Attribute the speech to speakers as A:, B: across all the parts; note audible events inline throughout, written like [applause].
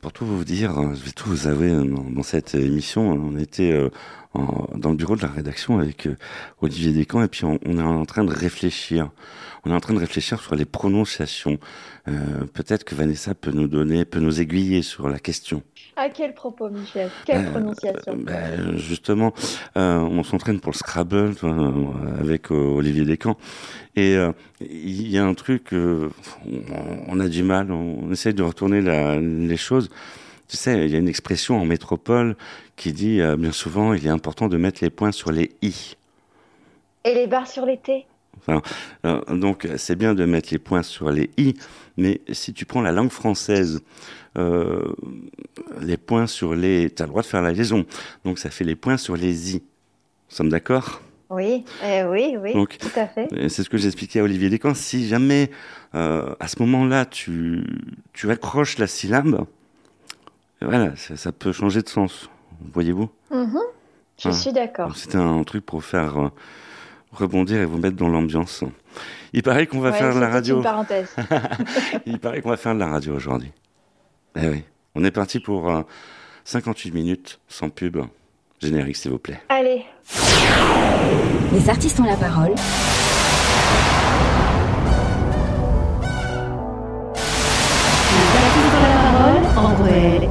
A: Pour tout vous dire, vais tout vous avouer dans, cette émission, on était euh, dans le bureau de la rédaction avec euh, Olivier Descamps et puis on, est en train de réfléchir. On est en train de réfléchir sur les prononciations. Euh, peut-être que Vanessa peut nous donner, peut nous aiguiller sur la question.
B: À quel propos, Michel? Quelle prononciation?
A: ben, Justement, on s'entraîne pour le Scrabble avec Olivier Descamps. Et il y a un truc, on, a du mal, on, essaye de retourner les choses. Tu sais, il y a une expression en métropole qui dit euh, bien souvent il est important de mettre les points sur les i.
B: Et les barres sur les t.
A: Euh, donc c'est bien de mettre les points sur les i, mais si tu prends la langue française, euh, les points sur les, tu as le droit de faire la liaison, donc ça fait les points sur les i. Nous sommes d'accord?
B: Oui, oui, oui, tout à fait.
A: C'est ce que j'expliquais à Olivier Descamps. Si jamais, à ce moment-là, tu, tu accroches la syllabe, voilà, ça, peut changer de sens, voyez-vous
B: mhm. Je suis d'accord.
A: C'était un truc pour faire euh, rebondir et vous mettre dans l'ambiance. Il paraît qu'on va faire de la radio.
B: Une parenthèse. [laughs]
A: Il paraît qu'on va faire de la radio aujourd'hui. Eh oui. On est parti pour 58 euh, minutes sans pub. Générique, s'il vous plaît.
B: Allez.
C: Les artistes ont la parole.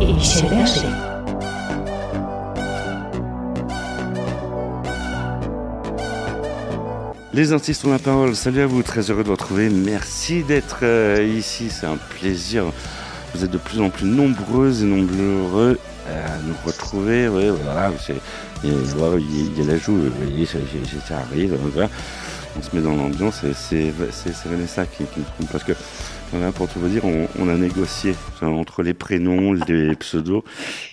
C: Et Michel Berger.
A: Les artistes ont la parole. Salut à vous, très heureux de vous retrouver. Merci d'être euh, ici, c'est un plaisir. Vous êtes de plus en plus nombreuses et nombreux à nous retrouver. Ouais, voilà, il, y a la joue, vous voyez, ça, arrive. On se met dans l'ambiance et c'est Vanessa qui, qui me trompe parce que voilà, pour tout vous dire, on, a négocié entre les prénoms, les pseudos,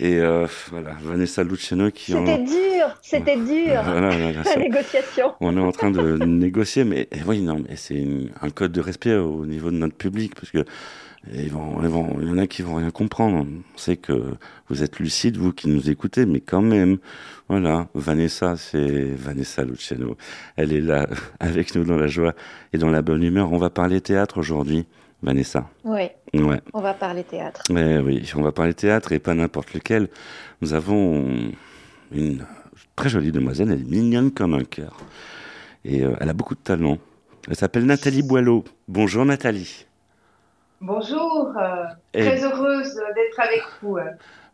A: et euh, voilà, Vanessa Luciano qui.
B: C'était dur, c'était dur. la négociation.
A: On est en train de négocier, mais oui, non, mais c'est un code de respect au niveau de notre public, parce que ils vont, vont, il y en a qui vont rien comprendre. On sait que vous êtes lucide, vous qui nous écoutez, mais quand même, voilà, Vanessa, c'est Vanessa Luciano. Elle est là [laughs] avec nous dans la joie et dans la bonne humeur. On va parler théâtre aujourd'hui. Vanessa.
B: Oui.
A: Ouais.
B: On va parler théâtre.
A: oui, on va parler théâtre et pas n'importe lequel. Nous avons une très jolie demoiselle, elle est mignonne comme un cœur. Et euh, elle a beaucoup de talent. Elle s'appelle Nathalie Boileau. Bonjour Nathalie.
D: Bonjour, euh, très heureuse d'être avec vous.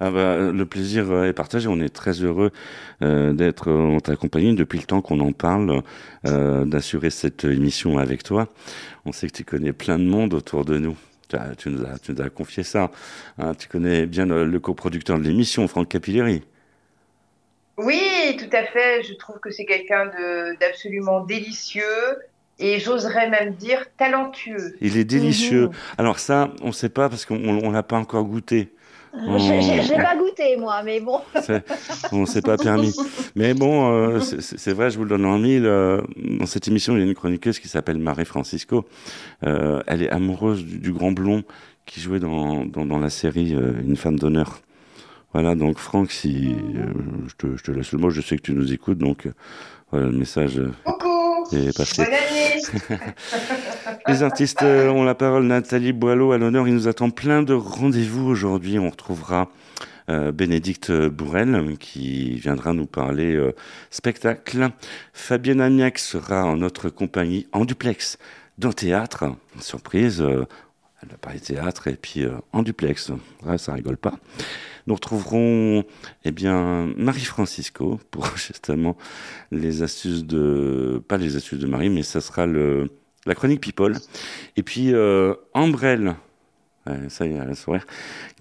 A: Ah bah, le plaisir est partagé. On est très heureux euh, d'être en ta compagnie depuis le temps qu'on en parle, euh, d'assurer cette émission avec toi. On sait que tu connais plein de monde autour de nous. Tu, nous, as, tu nous as confié ça. Hein. tu connais bien le, coproducteur de l'émission, Franck Capilleri.
D: Oui, tout à fait. Je trouve que c'est quelqu'un d'absolument délicieux et j'oserais même dire talentueux.
A: Il est délicieux. Mhm. Alors ça, on ne sait pas parce qu'on ne l'a pas encore goûté. [laughs]
B: J'ai pas goûté, moi, mais bon. [laughs]
A: On s'est pas permis. Mais bon, euh, c'est vrai, je vous le donne en mille. Euh, dans cette émission, il y a une chroniqueuse qui s'appelle Marie Francisco. Euh, elle est amoureuse du, grand blond qui jouait dans, dans, dans la série Une femme d'honneur. Voilà, donc Franck, si je te, je, te, laisse le mot, je sais que tu nous écoutes, donc voilà le message.
D: Coucou.
A: Est. [laughs] Les artistes euh, ont la parole. Nathalie Boileau à l'honneur. Il nous attend plein de rendez-vous aujourd'hui. On retrouvera euh, Bénédicte Bourrel qui viendra nous parler euh, spectacle. Fabienne Amiac sera en notre compagnie en duplex dans théâtre. Surprise, va parler théâtre et puis en duplex. Ouais, ça rigole pas. Nous retrouverons eh bien Marie Francisco pour [laughs] justement les astuces de pas les astuces de Marie, mais ça sera le la chronique People. Et puis euh, Ambrelle, ça y est, la soirée,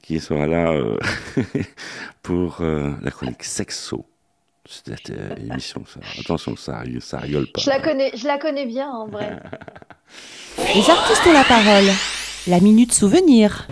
A: qui sera là euh, [laughs] pour euh, la chronique Sexo. Euh, émission, ça. attention, ça, ça rigole pas.
B: Je la connais, je la connais bien en vrai. [laughs]
C: Les artistes ont la parole. La minute souvenir.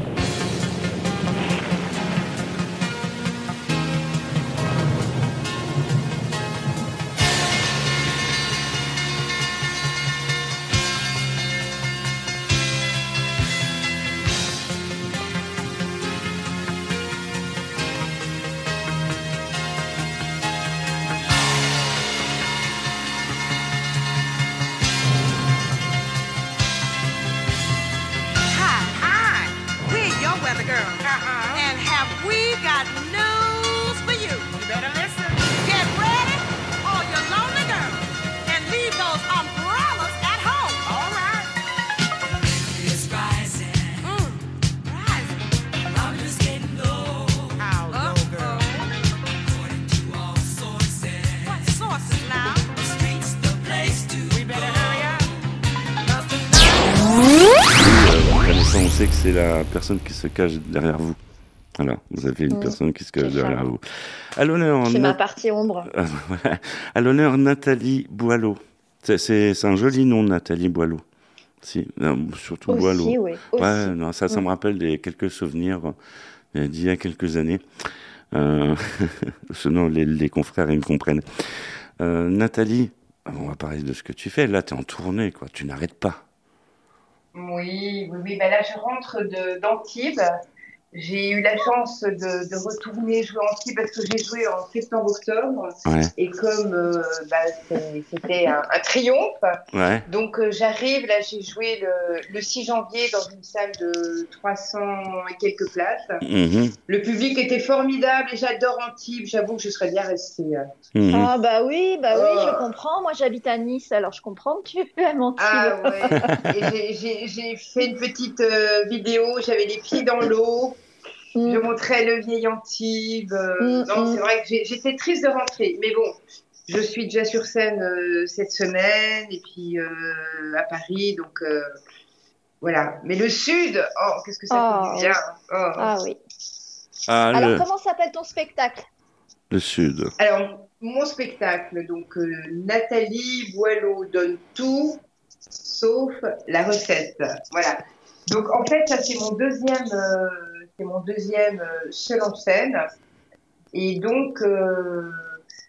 A: Personne qui se cache derrière vous. Voilà, vous avez une mm. personne qui se cache derrière vous.
B: À l'honneur. C'est ma partie ombre. [laughs]
A: à l'honneur, Nathalie Boileau. C'est un joli nom, Nathalie Boileau. Si, surtout
B: Aussi,
A: Boileau.
B: Oui,
A: ouais, non, ça, ça me rappelle des quelques souvenirs euh, d'il y a quelques années. Euh, [laughs] sinon, les, les, confrères, ils me comprennent. Euh, Nathalie, on va parler de ce que tu fais. Là, tu es en tournée, quoi. Tu n'arrêtes pas.
D: Oui, oui, oui. Ben là, je rentre d'Antibes. J'ai eu la chance de, de, retourner jouer en ski parce que j'ai joué en septembre-octobre. Et comme euh, bah, c'était un, un, triomphe,
A: ouais.
D: donc euh, j'arrive, là j'ai joué le, le, 6 janvier dans une salle de 300 et quelques places.
A: Mm-hmm.
D: Le public était formidable et j'adore Antibes. J'avoue que je serais bien restée.
B: Mm-hmm. Ah bah oui, bah oui, je comprends. Moi j'habite à Nice, alors je comprends que tu aimes Antibes.
D: Ah ouais. j'ai fait une petite euh, vidéo, j'avais les pieds dans l'eau. Mm. Je montrais le vieil Antibes. Euh, mm, non, mm. c'est vrai que j'étais triste de rentrer. Mais bon, je suis déjà sur scène euh, cette semaine et puis euh, à Paris. Donc voilà. Mais le Sud, oh, qu'est-ce que ça fait oh. bien.
B: Oh. Ah oui. Ah, Alors, comment s'appelle ton spectacle?
A: Le Sud.
D: Alors, mon spectacle, donc Nathalie Boileau donne tout sauf la recette. Voilà. Donc en fait, ça c'est mon deuxième c'est mon deuxième euh, seul en scène. Et donc, euh,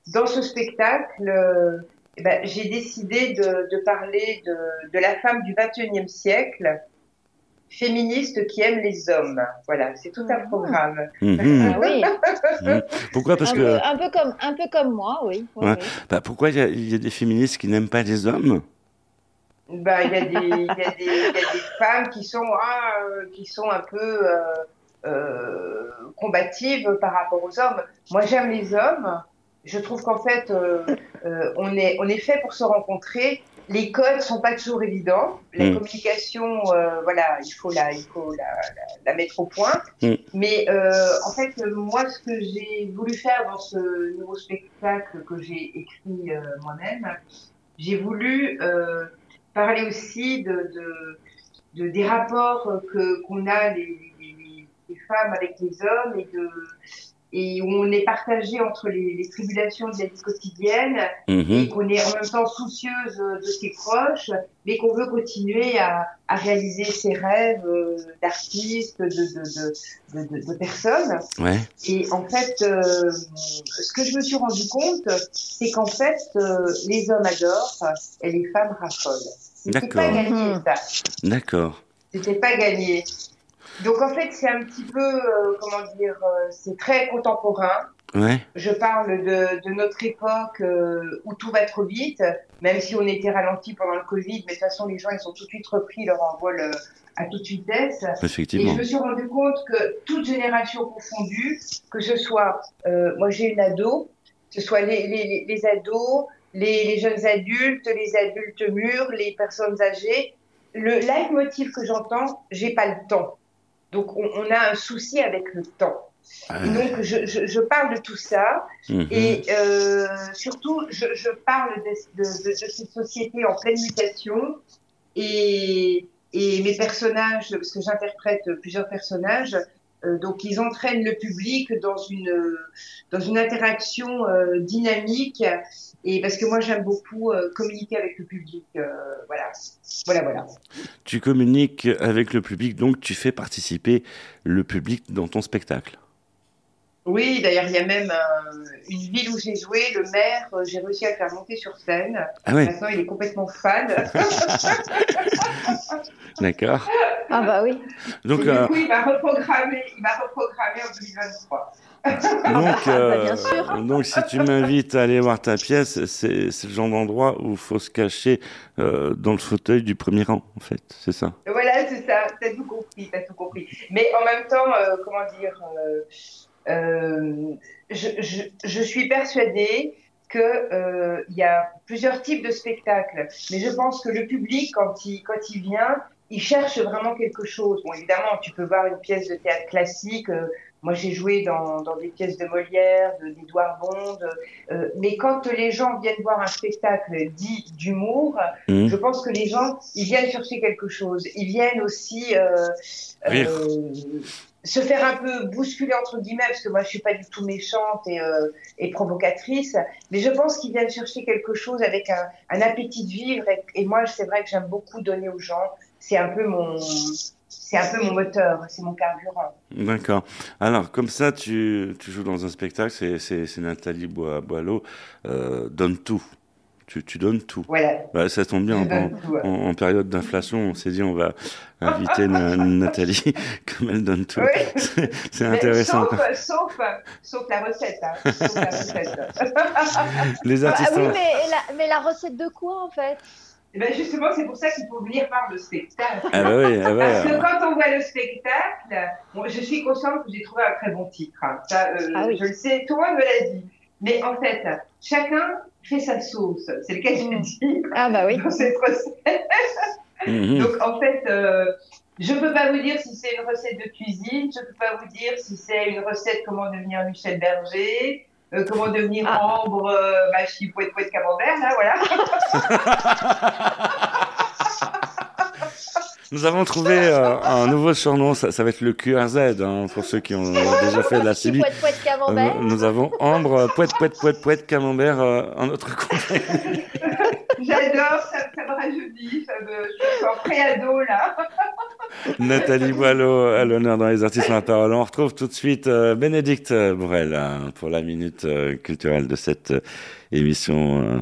D: dans ce spectacle, euh, eh ben, j'ai décidé de, parler de, la femme du 21e siècle, féministe qui aime les hommes. Voilà, c'est tout un ah. programme.
A: Mhm.
B: Ah oui.
A: Mhm. Pourquoi Parce
B: un
A: que
B: peu, un peu comme un peu comme moi, oui.
A: Bah, pourquoi il y, a des féministes qui n'aiment pas les hommes?
D: Bah, il y, y, y, a des femmes qui sont, ah, qui sont un peu euh, combative par rapport aux hommes. Moi, j'aime les hommes. Je trouve qu'en fait, euh, euh, on, est, on est fait pour se rencontrer. Les codes sont pas toujours évidents. La mm. communication, voilà, il faut la, il faut la, la, mettre au point. Mm. Mais en fait, moi, ce que j'ai voulu faire dans ce nouveau spectacle que j'ai écrit moi-même, j'ai voulu parler aussi de, de, de, des rapports que qu'on a les, femmes avec les hommes et de et où on est partagé entre les, tribulations de la vie quotidienne mhm. et qu'on est en même temps soucieuse de ses proches, mais qu'on veut continuer à, à, réaliser ses rêves euh, d'artiste, de, de, de, de.
A: Ouais.
D: Et en fait, euh, ce que je me suis rendu compte, c'est qu'en fait, euh, les hommes adorent et les femmes raffolent. C'était pas gagné, ça.
A: D'accord.
D: C'était pas gagné. Donc en fait, c'est un petit peu, euh, comment dire, euh, c'est très contemporain.
A: Ouais.
D: Je parle de, de notre époque euh, où tout va trop vite, même si on était ralenti pendant le Covid, mais de toute façon, les gens, ils sont tout de suite repris leur envol à toute vitesse.
A: Effectivement.
D: Et je me suis rendu compte que toute génération confondue, que ce soit, moi j'ai une ado, que ce soit les, les, les ados, les, les, jeunes adultes, les adultes mûrs, les personnes âgées, le leitmotiv que j'entends, j'ai pas le temps. Donc, on, a un souci avec le temps. Ah. donc, je, je, je, parle de tout ça mhm. et euh, surtout, je, je parle de, de, de, cette société en pleine mutation et, et mes personnages, parce que j'interprète plusieurs personnages, donc ils entraînent le public dans une dans une interaction euh, dynamique. Et parce que moi j'aime beaucoup euh, communiquer avec le public voilà. Voilà voilà.
A: Tu communiques avec le public donc tu fais participer le public dans ton spectacle
D: oui, d'ailleurs, il y a même une ville où j'ai joué, le maire, j'ai réussi à le faire monter sur scène.
A: Ah ouais.
D: Maintenant, il est complètement fan. [laughs]
A: D'accord.
B: Ah bah oui.
D: Donc, euh... du coup, il m'a reprogrammé, il m'a reprogrammé en 2023. [laughs]
A: donc, euh, bah, donc, si tu m'invites à aller voir ta pièce, c'est le genre d'endroit où il faut se cacher euh, dans le fauteuil du premier rang, en fait, c'est ça?
D: Voilà, c'est ça. T'as tout compris, t'as tout compris. Mais en même temps, euh, comment dire, euh, je, je, je, suis persuadée qu'il euh, y a plusieurs types de spectacles, mais je pense que le public, quand il, quand il vient, ils cherchent vraiment quelque chose. Bon, évidemment, tu peux voir une pièce de théâtre classique. euh, moi, j'ai joué dans, dans des pièces de Molière, de- d'Édouard Bond. euh, mais quand les gens viennent voir un spectacle dit d'humour,
A: Mhm.
D: je pense que les gens, ils viennent chercher quelque chose. Ils viennent aussi euh,
A: Rire.
D: Se faire un peu bousculer entre guillemets, parce que moi, je suis pas du tout méchante et, euh, et provocatrice. Mais je pense qu'ils viennent chercher quelque chose avec un, appétit de vivre. Et, moi, c'est vrai que j'aime beaucoup donner aux gens. C'est un peu mon, c'est un peu mon moteur, c'est mon carburant.
A: D'accord. Alors, comme ça, tu, tu joues dans un spectacle, c'est, Nathalie Boileau, euh, donne tout. Tu, tu donnes tout.
D: Voilà.
A: Bah, ça tombe bien. En,
D: donne tout, ouais.
A: en- en période d'inflation, on s'est dit on va inviter [laughs] Na- Nathalie, [laughs] comme elle donne tout.
D: Oui. [laughs]
A: C'est, intéressant.
D: Sauf, sauf, sauf la recette. Hein. Sauf la recette.
A: Les
B: Ah
A: artistes.
B: oui,
A: en-
B: mais la, mais la recette de quoi en fait?
D: Et ben justement, c'est pour ça qu'il faut venir voir le spectacle.
A: Ah bah oui, ah
D: Parce
A: bah,
D: que quand on voit le spectacle, bon, je suis consciente que j'ai trouvé un très bon titre. hein. Ça, euh,
B: Ah oui.
D: Je le sais, tout le monde me l'a dit. Mais en fait, chacun fait sa sauce. C'est le cas que je
B: Mm.
D: dis
B: Ah bah oui. [laughs]
D: dans cette recette.
A: mhm.
D: Donc en fait, euh, je peux pas vous dire si c'est une recette de cuisine, je peux pas vous dire si c'est une recette comment devenir Michel Berger, euh, comment devenir
B: Ah.
D: Ambre, euh, bah, je suis poète poète camembert, là, voilà. [laughs] [laughs]
A: Nous avons trouvé euh, un nouveau surnom, ça, ça va être le QRZ, hein, pour ceux qui ont déjà fait de la CB.
B: camembert.
A: Euh, nous avons Ambre, poète, poète, poète, poète, camembert euh, en notre compagnie. [laughs]
D: J'adore, ça, ça me rajeunit, ça me, je suis en pré-ado, là. [laughs]
A: Nathalie Boileau à l'honneur dans les artistes en la parole. On retrouve tout de suite euh, Bénédicte Bourrel hein, pour la minute euh, culturelle de cette euh, émission. euh.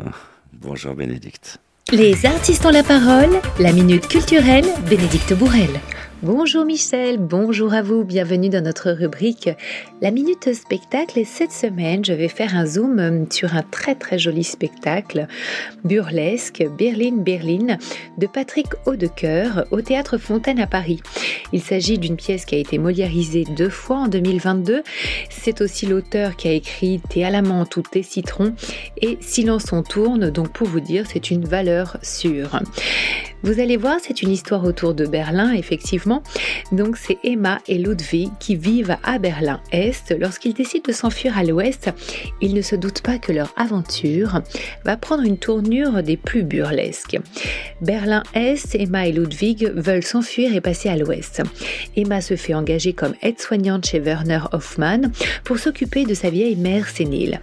A: Bonjour Bénédicte.
E: Les artistes ont la parole, la minute culturelle, Bénédicte Bourrel. Bonjour Michel, bonjour à vous, bienvenue dans notre rubrique La Minute Spectacle et cette semaine je vais faire un zoom euh, sur un très très joli spectacle burlesque Berlin Berlin de Patrick Audecoeur au théâtre Fontaine à Paris. Il s'agit d'une pièce qui a été moliérisée deux fois en 2022. C'est aussi l'auteur qui a écrit Thé à la menthe ou Thé citron et Silence on tourne, donc pour vous dire c'est une valeur sûre. Vous allez voir, c'est une histoire autour de Berlin, effectivement. Donc c'est Emma et Ludwig qui vivent à Berlin-Est. Lorsqu'ils décident de s'enfuir à l'Ouest, ils ne se doutent pas que leur aventure va prendre une tournure des plus burlesques. Berlin-Est, Emma et Ludwig veulent s'enfuir et passer à l'Ouest. Emma se fait engager comme aide-soignante chez Werner Hoffmann pour s'occuper de sa vieille mère sénile.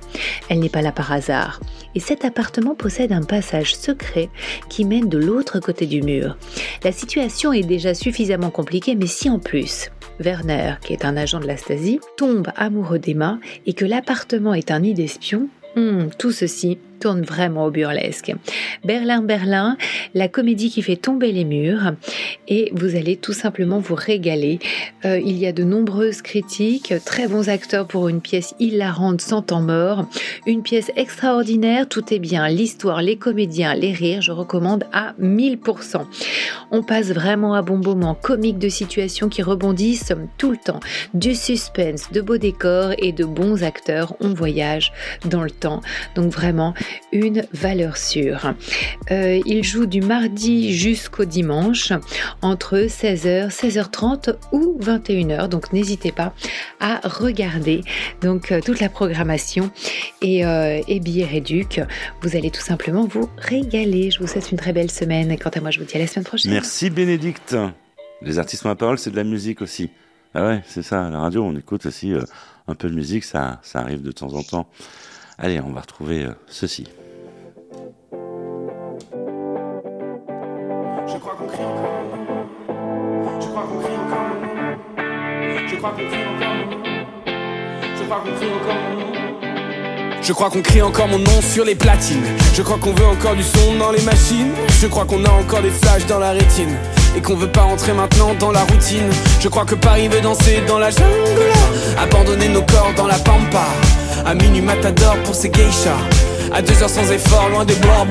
E: Elle n'est pas là par hasard. Et cet appartement possède un passage secret qui mène de l'autre côté du mur. La situation est déjà suffisamment compliquée, mais si en plus Werner, qui est un agent de la Stasi, tombe amoureux d'Emma et que l'appartement est un nid d'espions, hmm, tout ceci tourne vraiment au burlesque. Berlin, Berlin, la comédie qui fait tomber les murs et vous allez tout simplement vous régaler. Euh, il y a de nombreuses critiques, très bons acteurs pour une pièce hilarante sans temps mort, une pièce extraordinaire, tout est bien, l'histoire, les comédiens, les rires, je recommande à 1000%. On passe vraiment à bon moment, comique de situations qui rebondissent tout le temps, du suspense, de beaux décors et de bons acteurs, on voyage dans le temps. Donc vraiment une valeur sûre. Euh, il joue du mardi jusqu'au dimanche entre 16h, 16h30 ou 21h. Donc n'hésitez pas à regarder donc euh, toute la programmation et, euh, et billets réduc. Vous allez tout simplement vous régaler. Je vous souhaite une très belle semaine. Quant à moi, je vous dis à la semaine prochaine.
A: Merci Bénédicte. Les artistes ont la parole, c'est de la musique aussi. Ah ouais, c'est ça, la radio, on écoute aussi un peu de musique, ça, ça arrive de temps en temps. Allez, on va retrouver euh, ceci.
F: Je crois qu'on crie encore mon nom. Je crois qu'on crie encore. Je crois qu'on crie encore. Je crois qu'on crie encore. Je crois qu'on crie encore mon nom sur les platines. Je crois qu'on veut encore du son dans les machines. Je crois qu'on a encore des flashs dans la rétine. Et qu'on veut pas rentrer maintenant dans la routine. Je crois que Paris veut danser dans la jungle. Abandonner nos corps dans la pampa. À minuit matador pour ses geishas. À deux heures sans effort, loin des bois,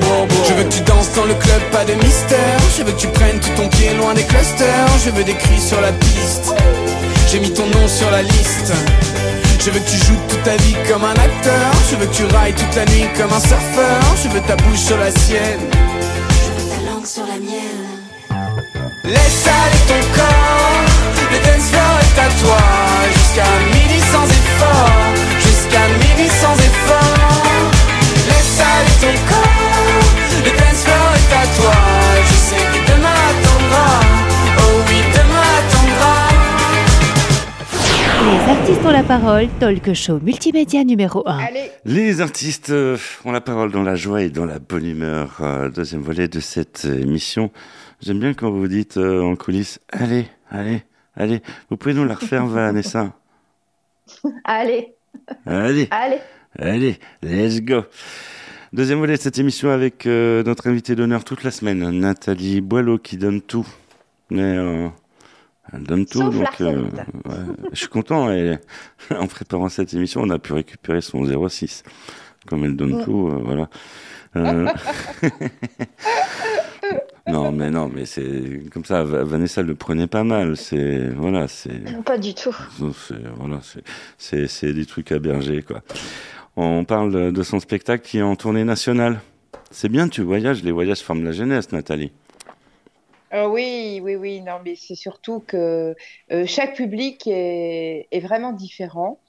F: Je veux que tu danses dans le club, pas de mystère. Je veux que tu prennes tout ton pied loin des clusters. Je veux des cris sur la piste. J'ai mis ton nom sur la liste. Je veux que tu joues toute ta vie comme un acteur. Je veux que tu railles toute la nuit comme un surfeur. Je veux ta bouche sur la sienne. Laisse aller ton corps, le dance floor est à toi. Jusqu'à midi sans effort, jusqu'à midi sans effort. Laisse aller ton corps, le dance floor est à toi. Je sais que demain attendra, oh oui, demain attendra.
C: Les artistes ont la parole, talk show multimédia numéro 1.
D: Allez,
A: Les artistes euh, ont la parole dans la joie et dans la bonne humeur. Euh, deuxième volet de cette émission. J'aime bien quand vous dites euh, en coulisses, allez, allez, allez. Vous pouvez nous la refaire, Vanessa [laughs]
B: Allez,
A: Allez,
B: allez.
A: allez, let's go. Deuxième volet de cette émission avec euh, notre invité d'honneur toute la semaine, Nathalie Boileau, qui donne tout. Mais euh, elle donne tout,
B: Sauf
A: donc ouais, je suis content. Et [laughs] en préparant cette émission, on a pu récupérer son 06. Comme elle donne
B: Mm.
A: tout, voilà. [laughs] Non, mais non, mais c'est comme ça. Va- Vanessa le prenait pas mal. C'est voilà, c'est
B: Pas du tout.
A: c'est voilà, c'est- c'est c'est des trucs à berger quoi. On parle de son spectacle qui est en tournée nationale. C'est bien, tu voyages. Les voyages forment la jeunesse, Nathalie.
D: Euh, oui, oui, oui, non, mais c'est surtout que euh, chaque public est, est vraiment différent.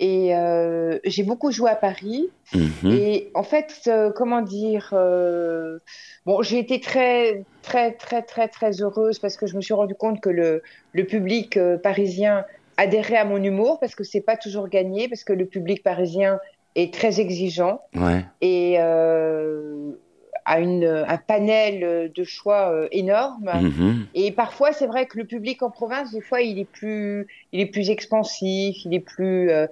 D: Et euh, j'ai beaucoup joué à Paris.
A: Mhm.
D: Et en fait, euh, comment dire, euh, bon, j'ai été très, très, très, très, très heureuse parce que je me suis rendu compte que le, le public parisien adhérait à mon humour parce que c'est pas toujours gagné, parce que le public parisien est très exigeant
A: Ouais.
D: et euh, a une, un panel de choix euh, énorme.
A: Mhm.
D: Et parfois, c'est vrai que le public en province, des fois, il est plus, il est plus expansif, il est plus. euh,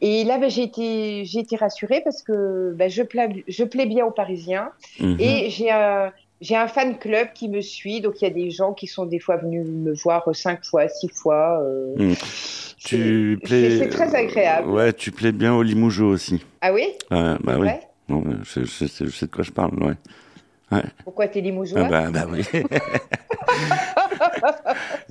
D: Et là, ben, j'ai été, j'ai été rassurée parce que ben, je plais, je plais bien aux Parisiens
A: Mhm.
D: et j'ai un, j'ai un fan club qui me suit. Donc, il y a des gens qui sont des fois venus me voir cinq fois, six fois. euh,
A: Mhm.
D: c'est-
A: Tu plais.
D: C'est très agréable.
A: Ouais, tu plais bien au Limoujo aussi.
D: Ah oui?
A: Ouais, bah oui. Non, je, je sais- je sais de quoi je parle. Ouais.
D: Pourquoi t'es limougeois?
A: Ah bah, bah oui. [laughs]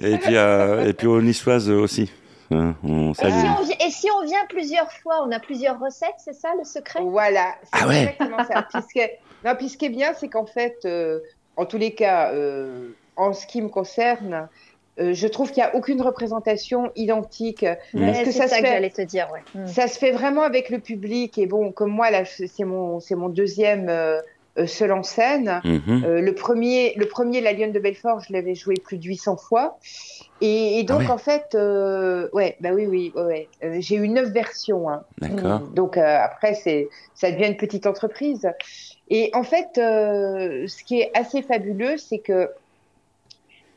A: et puis euh, et puis aux niçoises aussi. Hein, on
B: Et si, on, et si on vient plusieurs fois, on a plusieurs recettes, c'est ça le secret?
D: Voilà, c'est
A: Ah ouais.
D: exactement ça. Puisque, non, puis ce qui est bien, c'est qu'en fait, euh, en tous les cas, euh, en ce qui me concerne, euh, je trouve qu'il n'y a aucune représentation identique.
A: Mm.
D: Parce
B: Ouais,
D: que
B: C'est
D: ça
B: ça,
D: se
B: que
D: fait-
B: j'allais te dire, ouais. Mm.
D: Ça se fait vraiment avec le public. Et bon, comme moi, là, c'est mon, c'est mon deuxième euh, euh, seul en scène.
A: Mhm.
D: Euh, le premier, le premier, La Lionne de Belfort, je l'avais joué plus de 800 fois. Et, et donc,
A: Ah ouais.
D: en fait, euh, ouais, bah oui, oui, ouais, ouais. Euh, j'ai eu neuf versions. Hein.
A: D'accord.
D: Mm. Donc euh, après, c'est, ça devient une petite entreprise. Et en fait, euh, ce qui est assez fabuleux, c'est que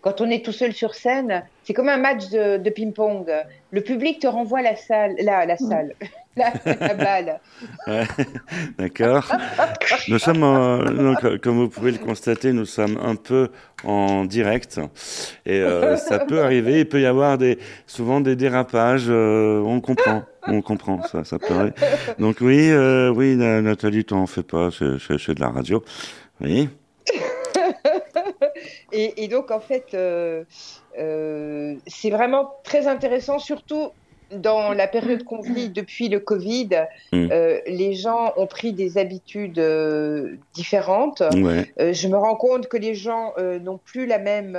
D: quand on est tout seul sur scène, c'est comme un match de, ping-pong. Le public te renvoie la salle, la, la salle, [laughs] la, la balle. [laughs]
A: D'accord. Nous sommes, en- donc, comme vous pouvez le constater, nous sommes un peu en direct et euh, ça peut arriver. Il peut y avoir des, souvent des dérapages. euh, on comprend, on comprend ça, ça peut arriver. Donc oui, euh, oui, Na- Nathalie, t'en fais pas, c'est de la radio. Oui.
D: Et, et donc, en fait, euh, euh, c'est vraiment très intéressant, surtout dans la période qu'on vit depuis le Covid.
A: Mm.
D: euh, les gens ont pris des habitudes différentes.
A: Ouais.
D: Je me rends compte que les gens n'ont plus la même,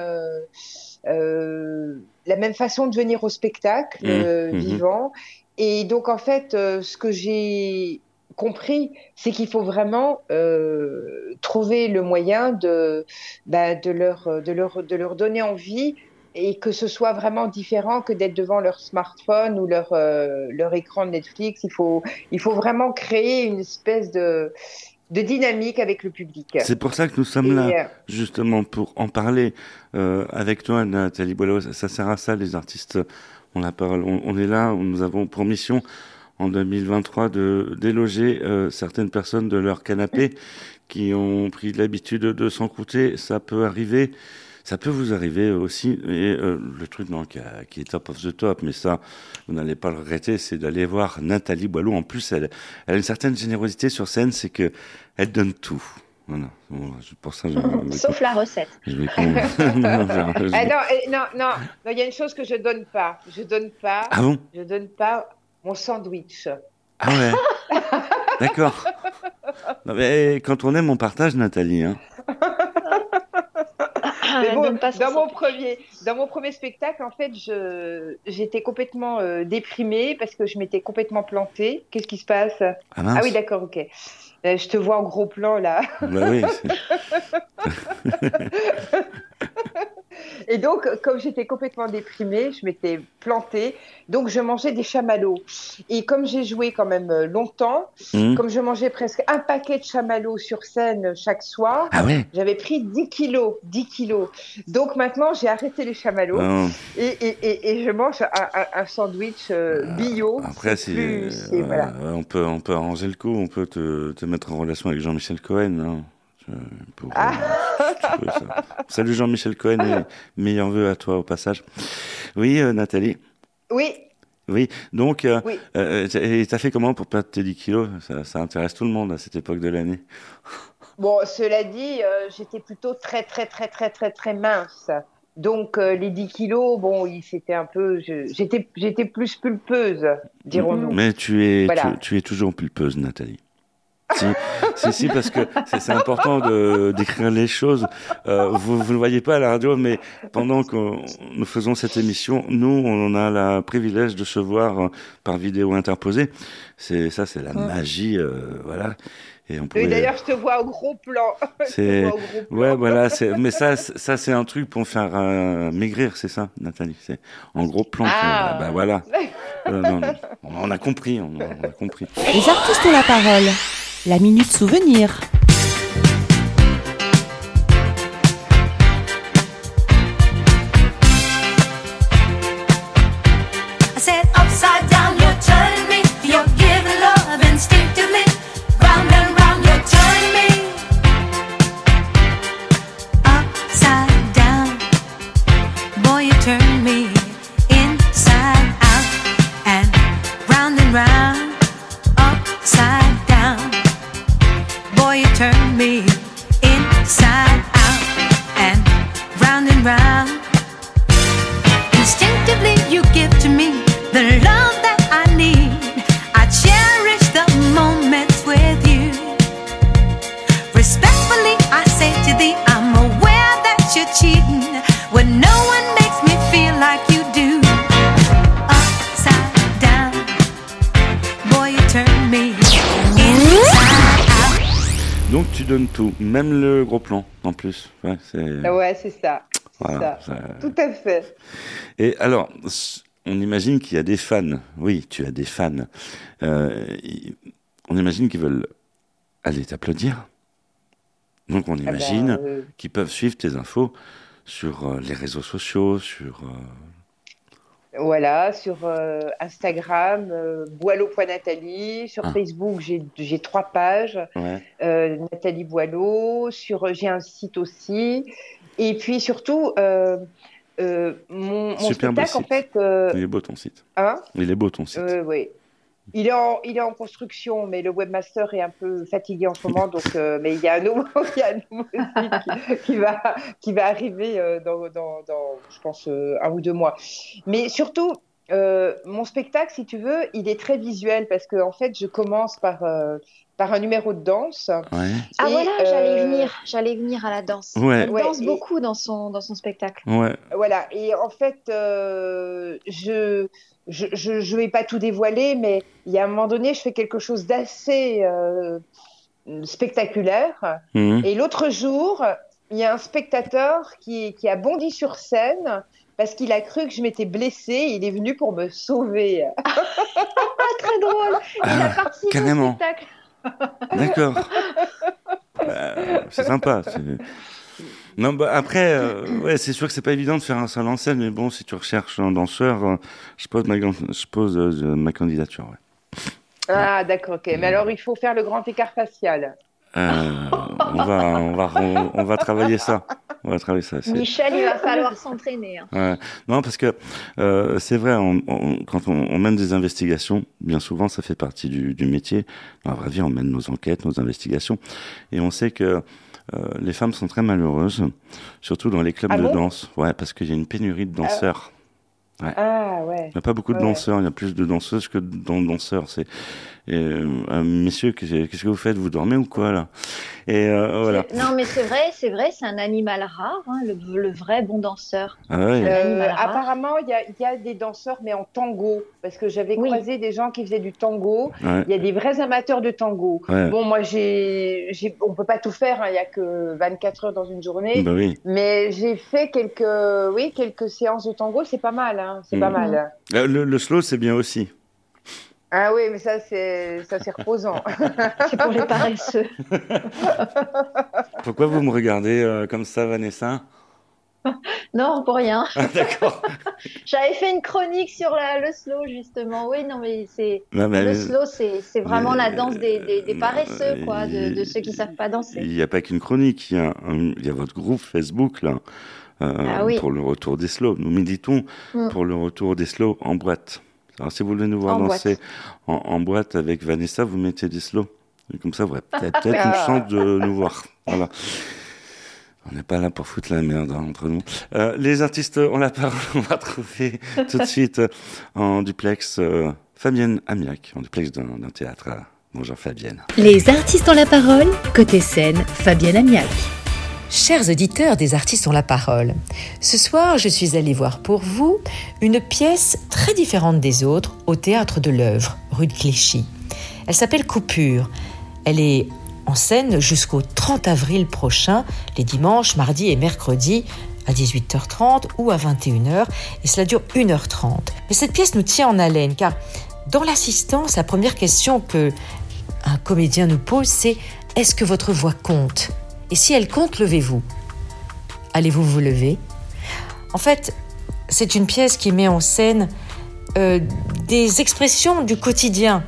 D: la même façon de venir au spectacle
A: Mmh,
D: euh,
A: mmh.
D: vivant. Et donc, en fait, ce que j'ai compris, c'est qu'il faut vraiment euh, trouver le moyen de, bah, de, leur, de, leur, de leur donner envie et que ce soit vraiment différent que d'être devant leur smartphone ou leur, euh, leur écran de Netflix. Il faut, il faut vraiment créer une espèce de, de dynamique avec le public.
A: C'est pour ça que nous sommes
D: Et,
A: là.
D: euh,
A: justement pour en parler euh, avec toi, Nathalie Boileau. Ça, sert à ça, les artistes ont la parole. On, on est là, nous avons pour mission en 2023 de déloger euh, certaines personnes de leur canapé qui ont pris l'habitude de s'en coûter. Ça peut arriver. Ça peut vous arriver aussi. Et euh, le truc non, qui, a- qui est top of the top, mais ça, vous n'allez pas le regretter, c'est d'aller voir Nathalie Boileau. En plus, elle, elle a une certaine générosité sur scène, c'est que elle donne tout. Voilà. Bon, pour ça, je, [laughs] je-
B: Sauf la recette.
A: je vais con- [laughs] Non, je-
D: Ah non, eh, non, non, non, il y a une chose que je donne pas. Je donne pas,
A: Ah bon?
D: je donne pas mon sandwich.
A: Ah ouais. [laughs] D'accord. Non, mais quand on aime, on partage, Nathalie. Hein.
D: Bon,
B: son
D: dans mon premier, dans mon premier spectacle, en fait, je, j'étais complètement euh, déprimée parce que je m'étais complètement plantée. Qu'est-ce qui se passe?
A: Ah mince.
D: Ah oui, d'accord, ok. Euh, je te vois en gros plan là.
A: Bah oui, [laughs] [laughs]
D: Et donc, comme j'étais complètement déprimée, je m'étais plantée. Donc, je mangeais des chamallows. Et comme j'ai joué quand même euh, longtemps,
A: Hmm.
D: comme je mangeais presque un paquet de chamallows sur scène chaque soir,
A: Ah ouais
D: j'avais pris 10 kilos. 10 kilos. Donc maintenant, j'ai arrêté les chamallows
A: Non,
D: et, et, et, et je mange un, un- un sandwich euh, bio.
A: Après,
D: C'est plus- voilà.
A: on peut, on peut arranger le coup, on peut te, te mettre en relation avec Jean-Michel Cohen. hein. Pour,
D: Ah.
A: euh, ça. Salut Jean-Michel Cohen et meilleurs vœux à toi au passage. Oui, euh, Nathalie.
D: Oui,
A: Oui, donc, euh,
D: Oui.
A: euh, et t'as fait comment pour perdre tes 10 kilos ça, ça intéresse tout le monde à cette époque de l'année. [laughs]
D: bon, cela dit, euh, j'étais plutôt très, très, très, très, très, très mince. Donc, euh, les 10 kilos, bon, c'était un peu. J'étais j'étais plus pulpeuse, dirons-nous.
A: Mais tu es,
D: Voilà.
A: tu, tu es toujours pulpeuse, Nathalie. Si, si, si, parce que c'est important de d'écrire les choses. Euh, vous vous ne voyez pas à la radio, mais pendant que nous faisons cette émission, nous, on a le privilège de se voir euh, par vidéo interposée. C'est ça, c'est la magie, euh, voilà. Et on
D: Et
A: pourrait.
D: d'ailleurs, je te vois au gros plan. [laughs]
A: C'est ouais, voilà. c'est- Mais ça, c'est- ça c'est un truc pour faire euh, maigrir, c'est ça, Nathalie? C'est en gros plan.
D: Ah.
A: Bah, voilà. [laughs] Euh, non, non. On a compris, on a, on a compris.
C: Les artistes ont la parole. La minute souvenir.
G: I said upside down, you're turning me. You're giving love instinctively. Round and round, you're turning me. Upside down, boy, you turn me inside out and round and round. Turn me inside out and round and round. Instinctively, you give to me the love
A: tout, même le gros plan en plus. Ouais, c'est
D: Ouais, ça.
A: voilà,
D: ça.
A: ça-
D: Tout à fait.
A: Et alors, on imagine qu'il y a des fans. Oui, tu as des fans. Euh, on imagine qu'ils veulent aller t'applaudir. Donc on
D: Ah ben,
A: imagine
D: euh,
A: qu'ils peuvent suivre tes infos sur euh, les réseaux sociaux, sur. Euh,
D: Voilà, sur euh, Instagram, euh, boileau.nathalie. Sur
A: Ah.
D: Facebook, j'ai trois pages.
A: ouais.
D: euh, Nathalie Boileau. Sur, j'ai un site aussi. Et puis surtout, euh, euh, mon, mon
A: Super beau
D: spectacle, en
A: site.
D: fait, euh,
A: Il est beau ton site.
D: hein,
A: Il est beau ton site.
D: euh, oui. Il est, en, il est en construction, mais le webmaster est un peu fatigué en ce moment. Donc, euh, mais il y a un nouveau, [laughs] il y a un nouveau site qui, va, qui va arriver euh, dans, dans, dans, je pense, euh, un ou deux mois. Mais surtout, euh, mon spectacle, si tu veux, il est très visuel parce que en fait, je commence par, euh, par un numéro de danse.
A: Ouais.
B: Ah voilà, j'allais
D: euh,
B: venir, j'allais venir à la danse.
A: Ouais.
B: Elle
D: Ouais,
B: danse
D: et-
B: beaucoup dans son, dans son spectacle.
A: Ouais.
D: Voilà, et en fait, euh, je je, je je vais pas tout dévoiler, mais il y a un moment donné, je fais quelque chose d'assez euh, spectaculaire.
A: Mhm.
D: Et l'autre jour, il y a un spectateur qui, qui a bondi sur scène parce qu'il a cru que je m'étais blessée. Il est venu pour me sauver. [laughs]
B: Ah, très drôle Il a
A: Ah,
B: participé
A: carrément.
B: au spectacle.
A: D'accord. Euh, [laughs] c'est sympa. Non, bah après, euh, ouais, c'est sûr que c'est pas évident de faire un seul en scène, mais bon, si tu recherches un danseur, euh, je pose ma, gan- je pose euh, ma candidature. Ouais.
D: Ah, d'accord, ok. Mais alors, il faut faire le grand écart facial.
A: Euh, on va, on va, on, on va travailler ça. On va travailler ça.
B: Michel, il va falloir s'entraîner. hein.
A: Ouais. Non, parce que euh, c'est vrai, on, on- quand on, on mène des investigations, bien souvent, ça fait partie du, du métier. Dans la vraie vie, on mène nos enquêtes, nos investigations, et on sait que euh, les femmes sont très malheureuses, surtout dans les clubs
D: Ah
A: de
D: bon?
A: danse. Ouais, parce qu'il y a une pénurie de danseurs.
D: Ah, ouais.
A: Il n'y a pas beaucoup de
D: Ouais.
A: danseurs, il y a plus de danseuses que de dan- danseurs. C'est Et, euh, messieurs, qu'est-ce que vous faites? Vous dormez ou quoi là? Et euh, voilà.
B: Non, mais c'est vrai, c'est vrai, c'est un animal rare, hein, le, le vrai bon danseur.
A: Ah ouais.
B: Euh,
D: apparemment, il y a, il y a des danseurs, mais en tango, parce que j'avais
B: Oui.
D: croisé des gens qui faisaient du tango.
A: ouais.
D: Il y a des vrais amateurs de tango.
A: Ouais.
D: Bon, moi, j'ai, on peut pas tout faire. hein, Il y a que 24 heures dans une journée.
A: Bah oui.
D: Mais j'ai fait quelques, oui, quelques séances de tango. C'est pas mal. Hein, c'est pas
A: Mhm.
D: mal.
A: Le, le slow, c'est bien aussi.
D: Ah oui, mais ça, c'est, ça, c'est reposant. [laughs]
B: C'est pour les paresseux. [laughs]
A: Pourquoi vous me regardez euh, comme ça, Vanessa?
B: Non, pour rien.
A: Ah, D'accord. [laughs]
B: J'avais fait une chronique sur la- le slow, justement. Oui, non, mais c'est.
A: Non, mais-
B: Le slow, c'est c'est vraiment
A: mais-
B: la danse des, des, des paresseux, quoi, de, ceux qui savent pas danser.
A: Il n'y a pas qu'une chronique, il y, a un- il y a votre groupe Facebook là, euh,
B: Ah oui.
A: pour le retour des slows. Nous militons
B: Mm.
A: pour le retour des slows en boîte. Alors si vous voulez nous voir
B: En
A: danser en, en boîte avec Vanessa, vous mettez des slows. Et comme ça, vous aurez peut-être [laughs] une chance de nous voir. Voilà. On n'est pas là pour foutre la merde hein, entre nous. Euh, les artistes ont la parole. [laughs] On va trouver tout de suite euh, en duplex euh, Fabienne Amiac, en duplex d'un d'un théâtre. Bonjour Fabienne.
H: Les artistes ont la parole, côté scène, Fabienne Amiac. Chers auditeurs des artistes ont la parole, ce soir je suis allée voir pour vous une pièce très différente des autres au théâtre de l'œuvre, rue de Clichy. Elle s'appelle Coupure. Elle est en scène jusqu'au 30 avril prochain, les dimanches, mardis et mercredis à 18h30 ou à 21h et cela dure 1h30. Mais cette pièce nous tient en haleine car dans l'assistance, la première question que un comédien nous pose, c'est est-ce que votre voix compte? Et si elle compte, levez-vous. Allez-vous vous lever? En fait, c'est une pièce qui met en scène euh, des expressions du quotidien.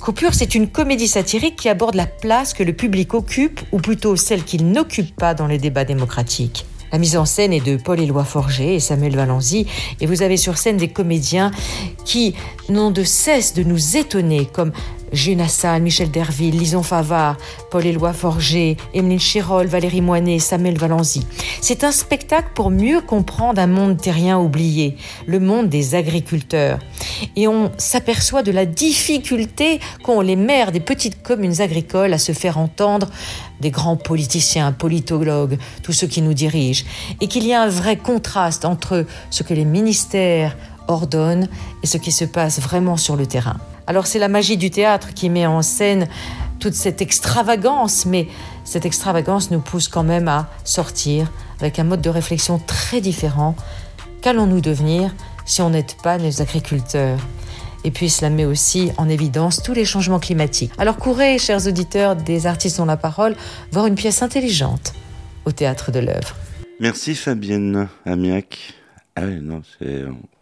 H: Coupure, c'est une comédie satirique qui aborde la place que le public occupe, ou plutôt celle qu'il n'occupe pas dans les débats démocratiques. La mise en scène est de Paul-Éloi Forger et Samuel Valenzy, et vous avez sur scène des comédiens qui n'ont de cesse de nous étonner, comme June Assal, Michel Derville, Lison Favard, Paul-Éloi Forger, Emeline Chirol, Valérie Moinet, Samuel Valenzy. C'est un spectacle pour mieux comprendre un monde terrien oublié, le monde des agriculteurs. Et on s'aperçoit de la difficulté qu'ont les maires des petites communes agricoles à se faire entendre des grands politiciens, politologues, tous ceux qui nous dirigent, et qu'il y a un vrai contraste entre ce que les ministères ordonnent et ce qui se passe vraiment sur le terrain. Alors c'est la magie du théâtre qui met en scène toute cette extravagance, mais cette extravagance nous pousse quand même à sortir avec un mode de réflexion très différent. Qu'allons-nous devenir si on n'aide pas nos agriculteurs? Et puis cela met aussi en évidence tous les changements climatiques. Alors courez, chers auditeurs des artistes ont la parole, voir une pièce intelligente au théâtre de l'œuvre.
A: Merci Fabienne Amiac. Ah non,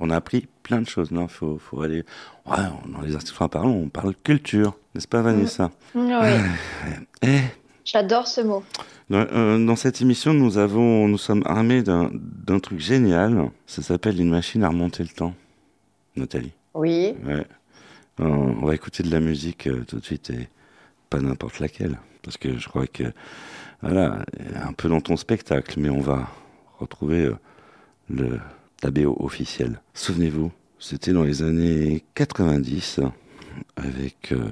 A: on a appris plein de choses. Non, faut, faut aller. Ouais, dans les artistes en parlant, on parle culture, n'est-ce pas, Vanessa
B: Oui,
A: Eh,
B: j'adore ce mot.
A: dans, euh, dans cette émission, nous avons, nous sommes armés d'un, truc génial. Ça s'appelle une machine à remonter le temps. Nathalie.
D: Oui.
A: Ouais. Euh, on va écouter de la musique euh, tout de suite et pas n'importe laquelle. Parce que je crois que, voilà, un peu dans ton spectacle, mais on va retrouver euh, le, la BO officielle. Souvenez-vous, c'était dans les années 90 avec. euh,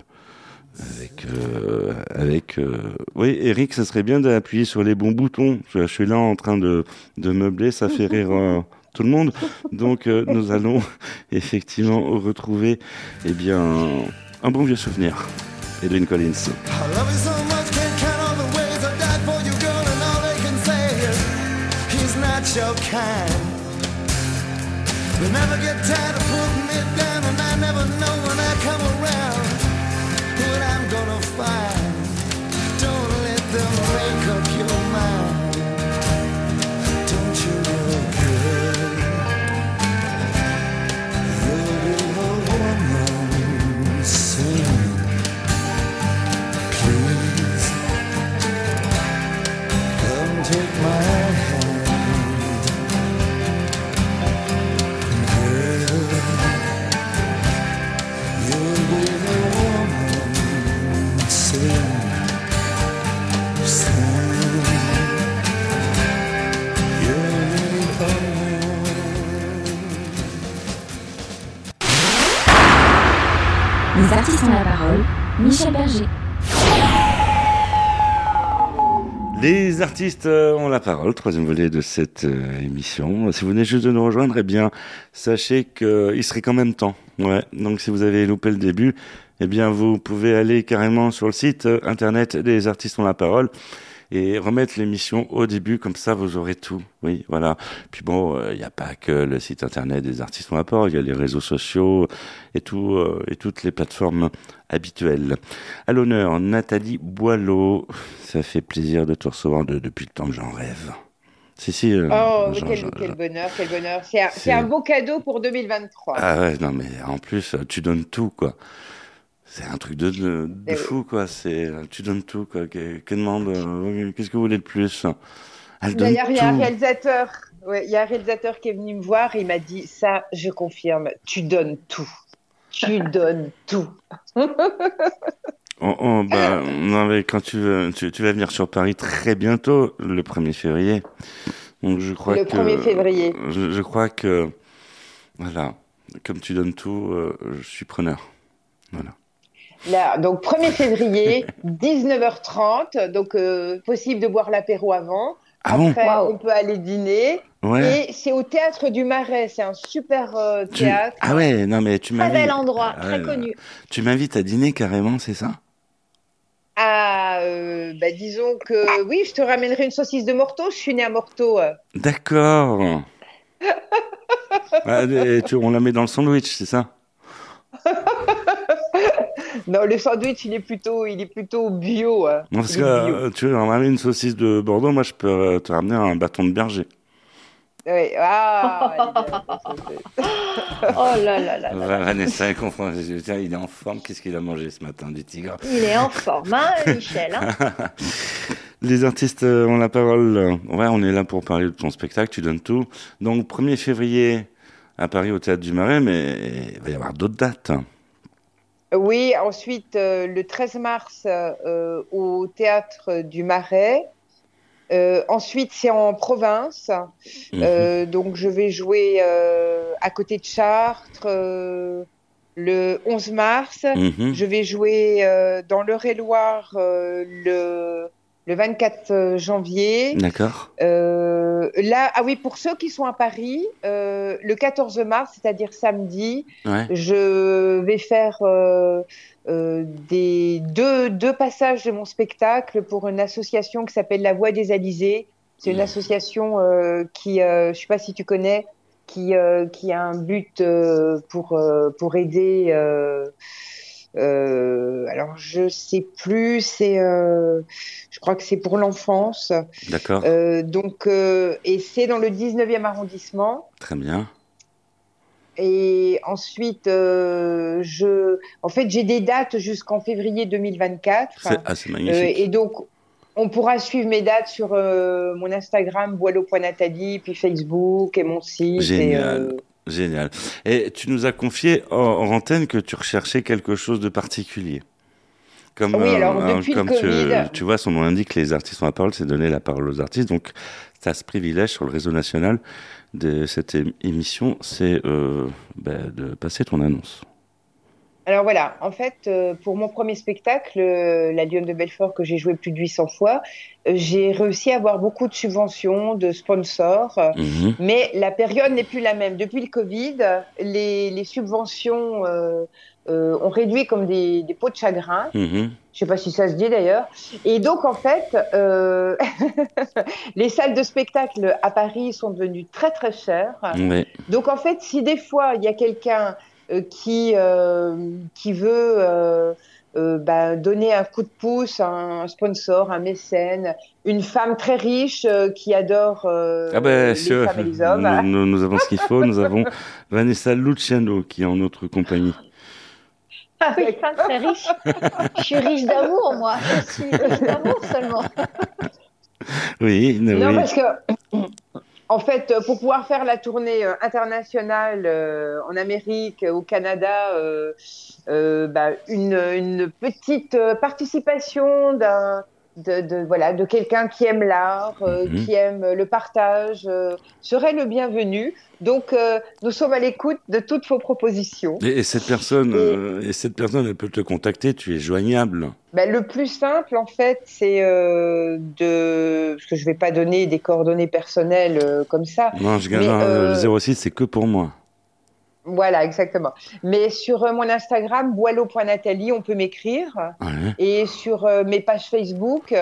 A: avec, euh, avec euh, oui, Eric, ça serait bien d'appuyer sur les bons boutons. Je, suis là en train de, meubler, ça fait rire tout le monde. Donc, nous allons [laughs] effectivement retrouver, eh bien, un bon vieux souvenir. Edwin Collins.
I: I love You never get tired of putting it down, and I never know when I come around what I'm gonna find. Don't let them
A: rain. Artistes euh, ont la parole, troisième volet de cette euh, émission. Si vous venez juste de nous rejoindre, eh bien, sachez qu'il serait quand même temps. Ouais. Donc, si vous avez loupé le début, eh bien, vous pouvez aller carrément sur le site euh, internet des artistes ont la parole et remettre l'émission au début, comme ça vous aurez tout. Oui, voilà. Puis bon, il n'y a pas que le site internet des artistes parole, il y a les réseaux sociaux et tout, euh, et toutes les plateformes habituelles. À l'honneur, Nathalie Boileau. Ça fait plaisir de te recevoir de- depuis le temps que j'en rêve. Si, si. euh,
D: Oh, quel, bonheur, quel bonheur. C'est un, beau cadeau pour 2023.
A: Ah ouais, non, mais en plus, euh, tu donnes tout, quoi. C'est un truc de, de, de
D: Eh
A: fou, quoi. C'est, tu donnes tout, quoi. Que, que demande, euh, qu'est-ce que vous voulez de plus? Elle donne
D: D'ailleurs, il y a un réalisateur, ouais, il y a un réalisateur qui est venu me voir et il m'a dit ça, je confirme, tu donnes tout. Tu [laughs] donnes tout.
A: Oh, oh, bah, non, mais quand tu, veux, tu, tu vas venir sur Paris très bientôt, le 1er février. Donc, je crois
D: Le
A: que.
D: 1er février.
A: Je, je crois que. Voilà. Comme tu donnes tout, euh, je suis preneur. Voilà.
D: Là, donc 1er février, 19h30, donc euh, possible de boire l'apéro avant.
A: Ah bon
D: Après, on peut aller dîner.
A: Ouais.
D: Et c'est au théâtre du Marais, c'est un super euh,
A: Tu-
D: théâtre.
A: Ah ouais, non, mais tu
B: Très
A: m'invites.
B: bel endroit,
A: Ah
B: très connu.
A: Tu m'invites à dîner carrément, c'est ça?
D: Ah, euh, bah, disons que oui, je te ramènerai une saucisse de Morteau. Je suis née à Morteau.
A: D'accord. [laughs] Ah, et tu- on la met dans le sandwich, c'est ça?
D: Non, le sandwich, il est plutôt, il est plutôt bio. euh.
A: Non, parce que
D: est bio.
A: euh, tu veux ramener une saucisse de Bordeaux, moi je peux euh, te ramener un bâton de berger.
D: Ouais, Ah, [laughs] est
B: Oh là là là. là.
A: Vanessa, veux dire, il est en forme. Qu'est-ce qu'il a mangé ce matin du tigre?
B: Il est en forme, hein, Michel. hein. [laughs]
A: Les artistes euh, ont la parole. euh, Ouais, on est là pour parler de ton spectacle. Tu donnes tout. Donc, 1er février à Paris au Théâtre du Marais, mais il va y avoir d'autres dates.
D: Oui, ensuite, euh, le 13 mars, euh, au théâtre du Marais. Euh, ensuite, c'est en province.
A: Mhm.
D: Euh, donc, je vais jouer euh, à côté de Chartres euh, le 11 mars.
A: Mhm.
D: Je vais jouer euh, dans l'Eure-et-Loire euh, le, le 24 janvier.
A: D'accord.
D: Euh, là, ah oui, pour ceux qui sont à Paris, euh, le 14 mars, c'est-à-dire samedi,
A: Ouais.
D: je vais faire euh, euh, des deux, deux passages de mon spectacle pour une association qui s'appelle La Voix des Alizés. C'est une association euh, qui, euh, je ne sais pas si tu connais, qui, euh, qui a un but euh, pour, euh, pour aider. euh, euh, alors, je sais plus, c'est, euh, je crois que c'est pour l'enfance.
A: D'accord.
D: Euh, donc, euh, et c'est dans le 19e arrondissement.
A: Très bien.
D: Et ensuite, euh, je, en fait, j'ai des dates jusqu'en février 2024.
A: C'est ah, magnifique.
D: et donc, on pourra suivre mes dates sur mon Instagram, boileau.nathalie, puis Facebook et mon site.
A: Génial.
D: Et,
A: Génial. Et tu nous as confié en, en antenne que tu recherchais quelque chose de particulier. Comme,
D: Oui, alors, depuis le
A: comme tu,
D: Covid.
A: tu vois, son nom indique, les artistes ont la parole, c'est donner la parole aux artistes. Donc, tu as ce privilège sur le réseau national de cette émission, c'est euh, ben, de passer ton annonce.
D: Alors voilà, en fait, euh, pour mon premier spectacle, euh, La Lionne de Belfort, que j'ai joué plus de 800 fois, euh, j'ai réussi à avoir beaucoup de subventions, de sponsors.
A: Mhm.
D: Mais la période n'est plus la même. Depuis le Covid, les, les subventions euh, ont réduit comme des, des pots de chagrin.
A: Mhm.
D: Je sais pas si ça se dit d'ailleurs. Et donc en fait, euh, [laughs] les salles de spectacle à Paris sont devenues très très chères. Donc en fait, si des fois il y a quelqu'un euh, qui qui veut euh, bah, donner un coup de pouce, un sponsor, un mécène, une femme très riche euh, qui adore euh,
A: Ah ben,
D: les
A: sûr,
D: femmes et les hommes.
A: nous, nous- nous avons ce qu'il faut. Nous avons [laughs] Vanessa Luciano qui est en notre compagnie.
B: Ah oui, très riche. Je suis riche d'amour, moi. Je suis riche d'amour seulement.
A: Oui, oui.
D: Non, parce que, en fait, pour pouvoir faire la tournée euh, internationale euh, en Amérique, au Canada, euh, euh, bah, une, une petite euh, participation d'un de, de- voilà, de quelqu'un qui aime l'art, euh,
A: Mhm.
D: qui aime le partage, euh, serait le bienvenu. Donc, euh, nous sommes à l'écoute de toutes vos propositions.
A: Et, et cette personne,
D: Et-
A: et cette personne, elle peut te contacter. Tu es joignable.
D: Ben, le plus simple, en fait, c'est de... Parce que je vais pas donner des coordonnées personnelles comme ça.
A: Non, je
D: Mais, euh,
A: le 06, c'est que pour moi.
D: Voilà, exactement. Mais sur euh, mon Instagram, boileau.nathalie, on peut m'écrire.
A: Ouais.
D: Et sur euh, mes pages Facebook,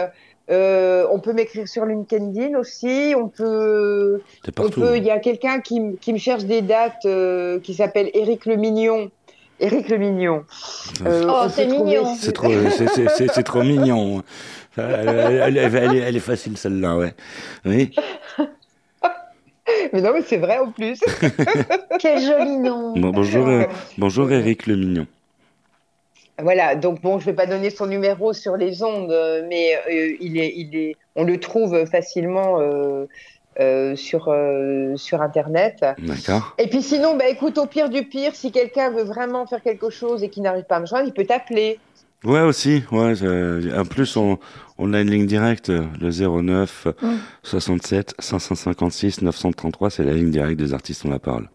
D: euh, on peut m'écrire sur LinkedIn aussi. On peut. Il y a quelqu'un qui, m- qui me cherche des dates, euh, qui s'appelle Éric Le Mignon. Éric Le Mignon. Euh,
B: Oh, c'est mignon.
A: C'est trop, c'est- c'est- c'est- c'est trop mignon. Elle est facile celle-là, ouais. Oui. [laughs] [laughs]
D: Mais non, mais c'est vrai en plus. [laughs]
B: Quel joli nom.
A: Bon, bonjour, euh, bonjour Eric le mignon.
D: Voilà, donc bon, je vais pas donner son numéro sur les ondes, mais euh, il est, il est, on le trouve facilement euh, euh, sur euh, sur internet.
A: D'accord.
D: Et puis sinon, bah écoute, au pire du pire, si quelqu'un veut vraiment faire quelque chose et qui n'arrive pas à me joindre, il peut t'appeler.
A: Ouais, aussi. Ouais, en plus, on, on a une ligne directe, le 09
B: Mm.
A: 67 556 933. C'est la ligne directe des artistes ont la parole.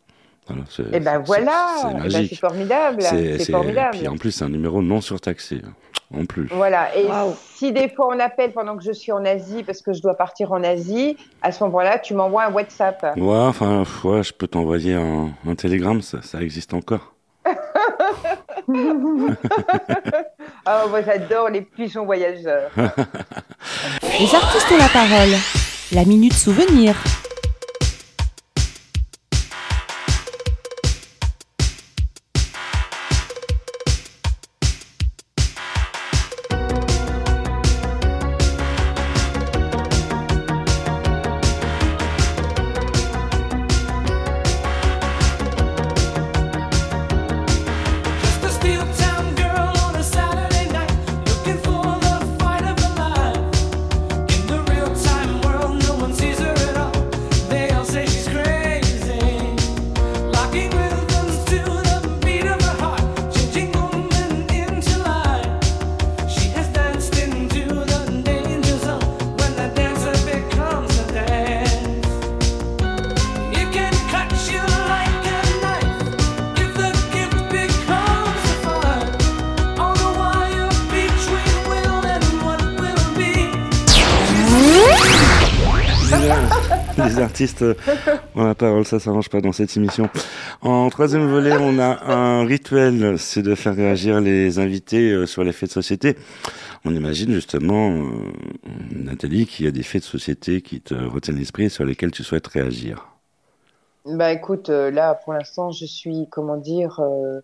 A: Voilà,
D: Et ben voilà,
A: C'est
D: c'est formidable,
A: C'est-
D: formidable.
A: Puis en plus, c'est un numéro non surtaxé. En plus.
D: Voilà, et si des fois on appelle pendant que je suis en Asie, parce que je dois partir en Asie, à ce moment-là, tu m'envoies un WhatsApp.
A: Ouais, enfin, ouais, je peux t'envoyer un, un télégramme, ça, ça existe encore. [laughs]
D: Ah, [laughs] moi j'adore les pigeons voyageurs.
C: Les artistes ont la parole. La minute souvenir.
A: Artistes ont la parole, ça s'arrange pas dans cette émission. En troisième volet, on a un rituel, c'est de faire réagir les invités euh, sur les faits de société. On imagine justement, euh, Nathalie, qu'il y a des faits de société qui te retiennent l'esprit et sur lesquels tu souhaites réagir.
D: Bah écoute, euh, là pour l'instant, je suis, comment dire, euh,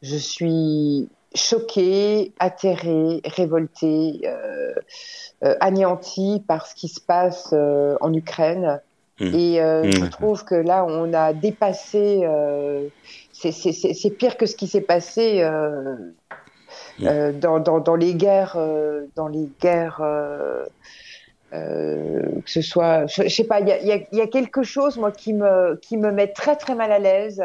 D: je suis choquée, atterrée, révoltée, euh, euh, anéantie par ce qui se passe euh, en Ukraine.
A: Mhm.
D: Et euh, je
A: Ouais.
D: trouve que là, on a dépassé. euh, c'est- pire que ce qui s'est passé euh, euh, dans, dans, dans les guerres, euh, dans les guerres. euh, euh, que ce soit, je, je sais pas, il y a, y, a, il y a quelque chose moi qui me qui me met très très mal à l'aise.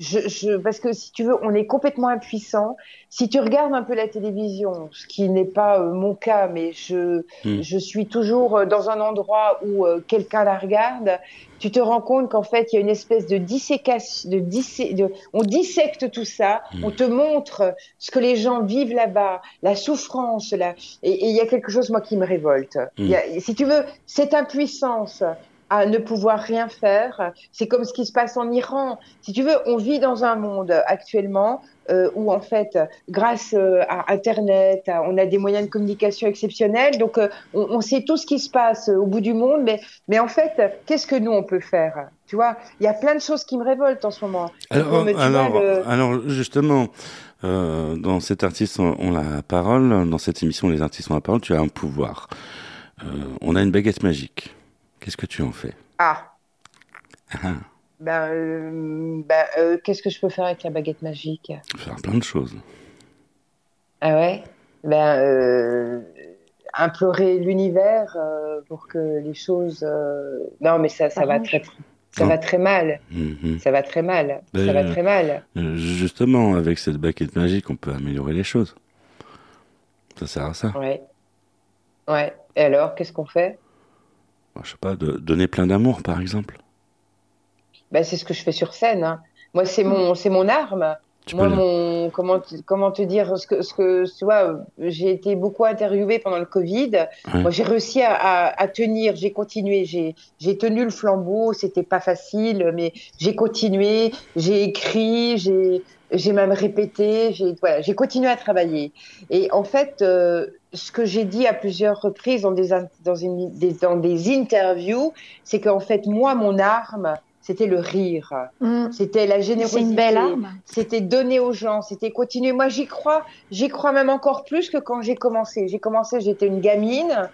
D: Je, je, parce que si tu veux, on est complètement impuissant. Si tu regardes un peu la télévision, ce qui n'est pas euh, mon cas, mais je
A: Mm.
D: je suis toujours euh, dans un endroit où euh, quelqu'un la regarde, tu te rends compte qu'en fait il y a une espèce de dissécation, de, dissé, de on dissecte tout ça,
A: Mm.
D: on te montre ce que les gens vivent là-bas, la souffrance, la... et il y a quelque chose moi qui me révolte. Y a- si tu veux, cette impuissance à ne pouvoir rien faire, c'est comme ce qui se passe en Iran. Si tu veux, on vit dans un monde actuellement euh, où en fait, grâce euh, à Internet, à- on a des moyens de communication exceptionnels, donc euh, on, on sait tout ce qui se passe au bout du monde, mais, mais en fait, qu'est-ce que nous on peut faire? Tu vois, il y a plein de choses qui me révoltent en ce moment.
A: Alors,
D: vois,
A: alors,
D: le-
A: alors justement, dans cet artiste ont la parole, dans cette émission Les artistes ont la parole, tu as un pouvoir. On a une baguette magique. Qu'est-ce que tu en fais?
D: Ah,
A: Ah,
D: ben, euh, ben, euh, qu'est-ce que je peux faire avec la baguette magique?
A: Faire plein de choses.
D: Ah ouais? Ben, euh, implorer l'univers euh, pour que les choses. euh, Non, mais ça, ça va très, ça
A: Non.
D: va très mal.
A: Mhm.
D: Ça va très mal.
A: Ben,
D: ça va très mal.
A: Justement, avec cette baguette magique, on peut améliorer les choses. Ça sert à ça.
D: Ouais. Ouais. Et alors, qu'est-ce qu'on fait?
A: Je sais pas, de donner plein d'amour, par exemple.
D: ben, C'est ce que je fais sur scène. hein. Moi, c'est mon, c'est mon arme.
A: Tu
D: Moi,
A: peux le-
D: mon, comment, te- comment te dire ce que, ce que tu vois, j'ai été beaucoup interviewée pendant le Covid.
A: Ouais.
D: Moi, j'ai réussi à, à, à tenir, j'ai continué, j'ai, j'ai tenu le flambeau. C'était pas facile, mais j'ai continué, j'ai écrit, j'ai, j'ai même répété, j'ai, voilà, j'ai continué à travailler. Et en fait, euh, ce que j'ai dit à plusieurs reprises dans des, in- dans une, des, dans des interviews, c'est qu'en fait, moi, mon arme, c'était le rire.
B: Mm.
D: C'était la générosité.
B: une belle arme.
D: C'était donner aux gens, c'était continuer. Moi, j'y crois, j'y crois même encore plus que quand j'ai commencé. J'ai commencé, j'étais une gamine.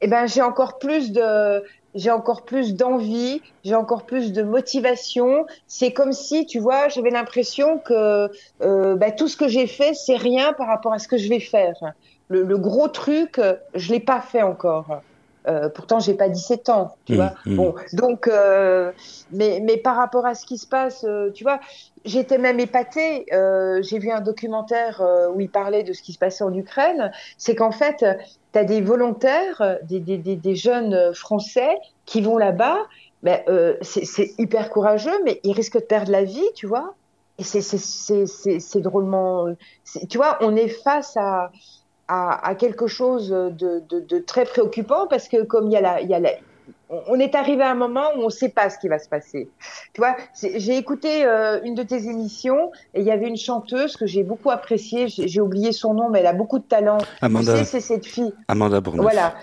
D: Et ben, j'ai encore plus de, j'ai encore plus d'envie, j'ai encore plus de motivation. C'est comme si, tu vois, j'avais l'impression que euh, ben, tout ce que j'ai fait, c'est rien par rapport à ce que je vais faire. Le, le gros truc, euh, je l'ai pas fait encore. Euh, pourtant, j'ai pas 17 ans, tu
A: Mmh,
D: vois.
A: mmh.
D: Bon, donc, euh, mais, mais par rapport à ce qui se passe, euh, tu vois, j'étais même épatée. J'ai vu un documentaire où il parlait de ce qui se passait en Ukraine. C'est qu'en fait, tu as des volontaires, des, des, des, des jeunes Français qui vont là-bas. Ben, c'est hyper courageux, mais ils risquent de perdre la vie, tu vois. Et c'est c'est- c'est- c'est- c'est drôlement. c'est- Tu vois, on est face à, à, à quelque chose de, de, de très préoccupant parce que comme il y a la, il y a la, on est arrivé à un moment où on ne sait pas ce qui va se passer. Tu vois, j'ai écouté euh, une de tes émissions et il y avait une chanteuse que j'ai beaucoup appréciée. J'ai j'ai oublié son nom, mais elle a beaucoup de talent.
A: Amanda,
D: Tu sais, c'est cette fille.
A: Amanda Bourneuf.
D: Voilà.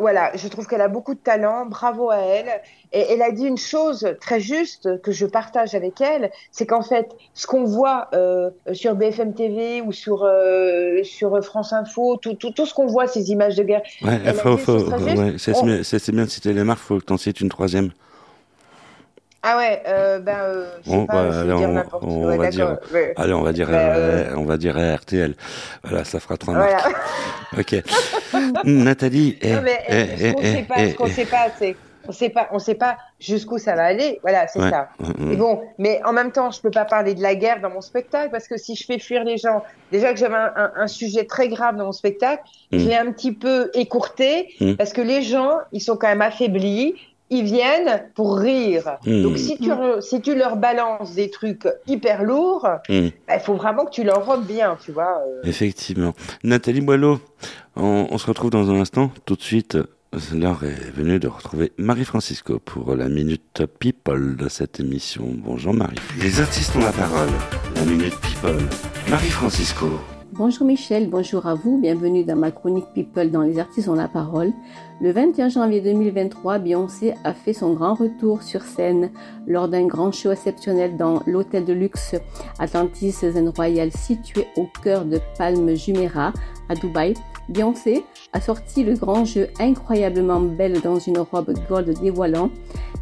D: Voilà, je trouve qu'elle a beaucoup de talent, bravo à elle. Et elle a dit une chose très juste que je partage avec elle, c'est qu'en fait, ce qu'on voit euh, sur BFM TV ou sur euh, sur France Info, tout, tout, tout ce qu'on voit, ces images de guerre,
A: Ouais, c'est
D: On-
A: bien, de citer les marques, faut que t'en cites une troisième.
D: Ah ouais, euh, ben, euh, pas,
A: allez,
D: dire
A: on-
D: n'importe
A: on
D: ouais,
A: va dire-
D: ouais.
A: Allez, on va dire,
D: Ben,
A: euh,
D: euh,
A: on va dire RTL. Voilà, ça fera trois
D: Voilà.
A: marques. [laughs] Ok. Nathalie, eh,
D: Non, mais
A: eh,
D: euh, ce
A: eh,
D: qu'on
A: eh,
D: sait pas,
A: eh,
D: ce qu'on sait pas, c'est on sait pas, on sait pas jusqu'où ça va aller. Voilà, c'est
A: Ouais,
D: ça. Et bon, mais en même temps, je peux pas parler de la guerre dans mon spectacle parce que si je fais fuir les gens, déjà que j'avais un, un- un sujet très grave dans mon spectacle, je l'ai un petit peu écourté parce que les gens, ils sont quand même affaiblis. Ils viennent pour rire.
A: Mm.
D: Donc si tu, si tu leur balances des trucs hyper lourds,
A: Mm.
D: bah, il faut vraiment que tu leur robes bien, tu vois. euh.
A: Effectivement. Nathalie Boileau, on, on se retrouve dans un instant. Tout de suite, l'heure est venue de retrouver Marie-Francisco pour la Minute People de cette émission. Bonjour Marie. Les artistes ont la parole. La Minute People. Marie-Francisco.
J: Bonjour Michel, bonjour à vous, bienvenue dans ma chronique People dans Les Artistes ont la parole. Le 21 janvier 2023, Beyoncé a fait son grand retour sur scène lors d'un grand show exceptionnel dans l'hôtel de luxe Atlantis Zen Royal situé au cœur de Palm Jumeirah à Dubaï. Beyoncé a sorti le grand jeu incroyablement belle dans une robe gold dévoilant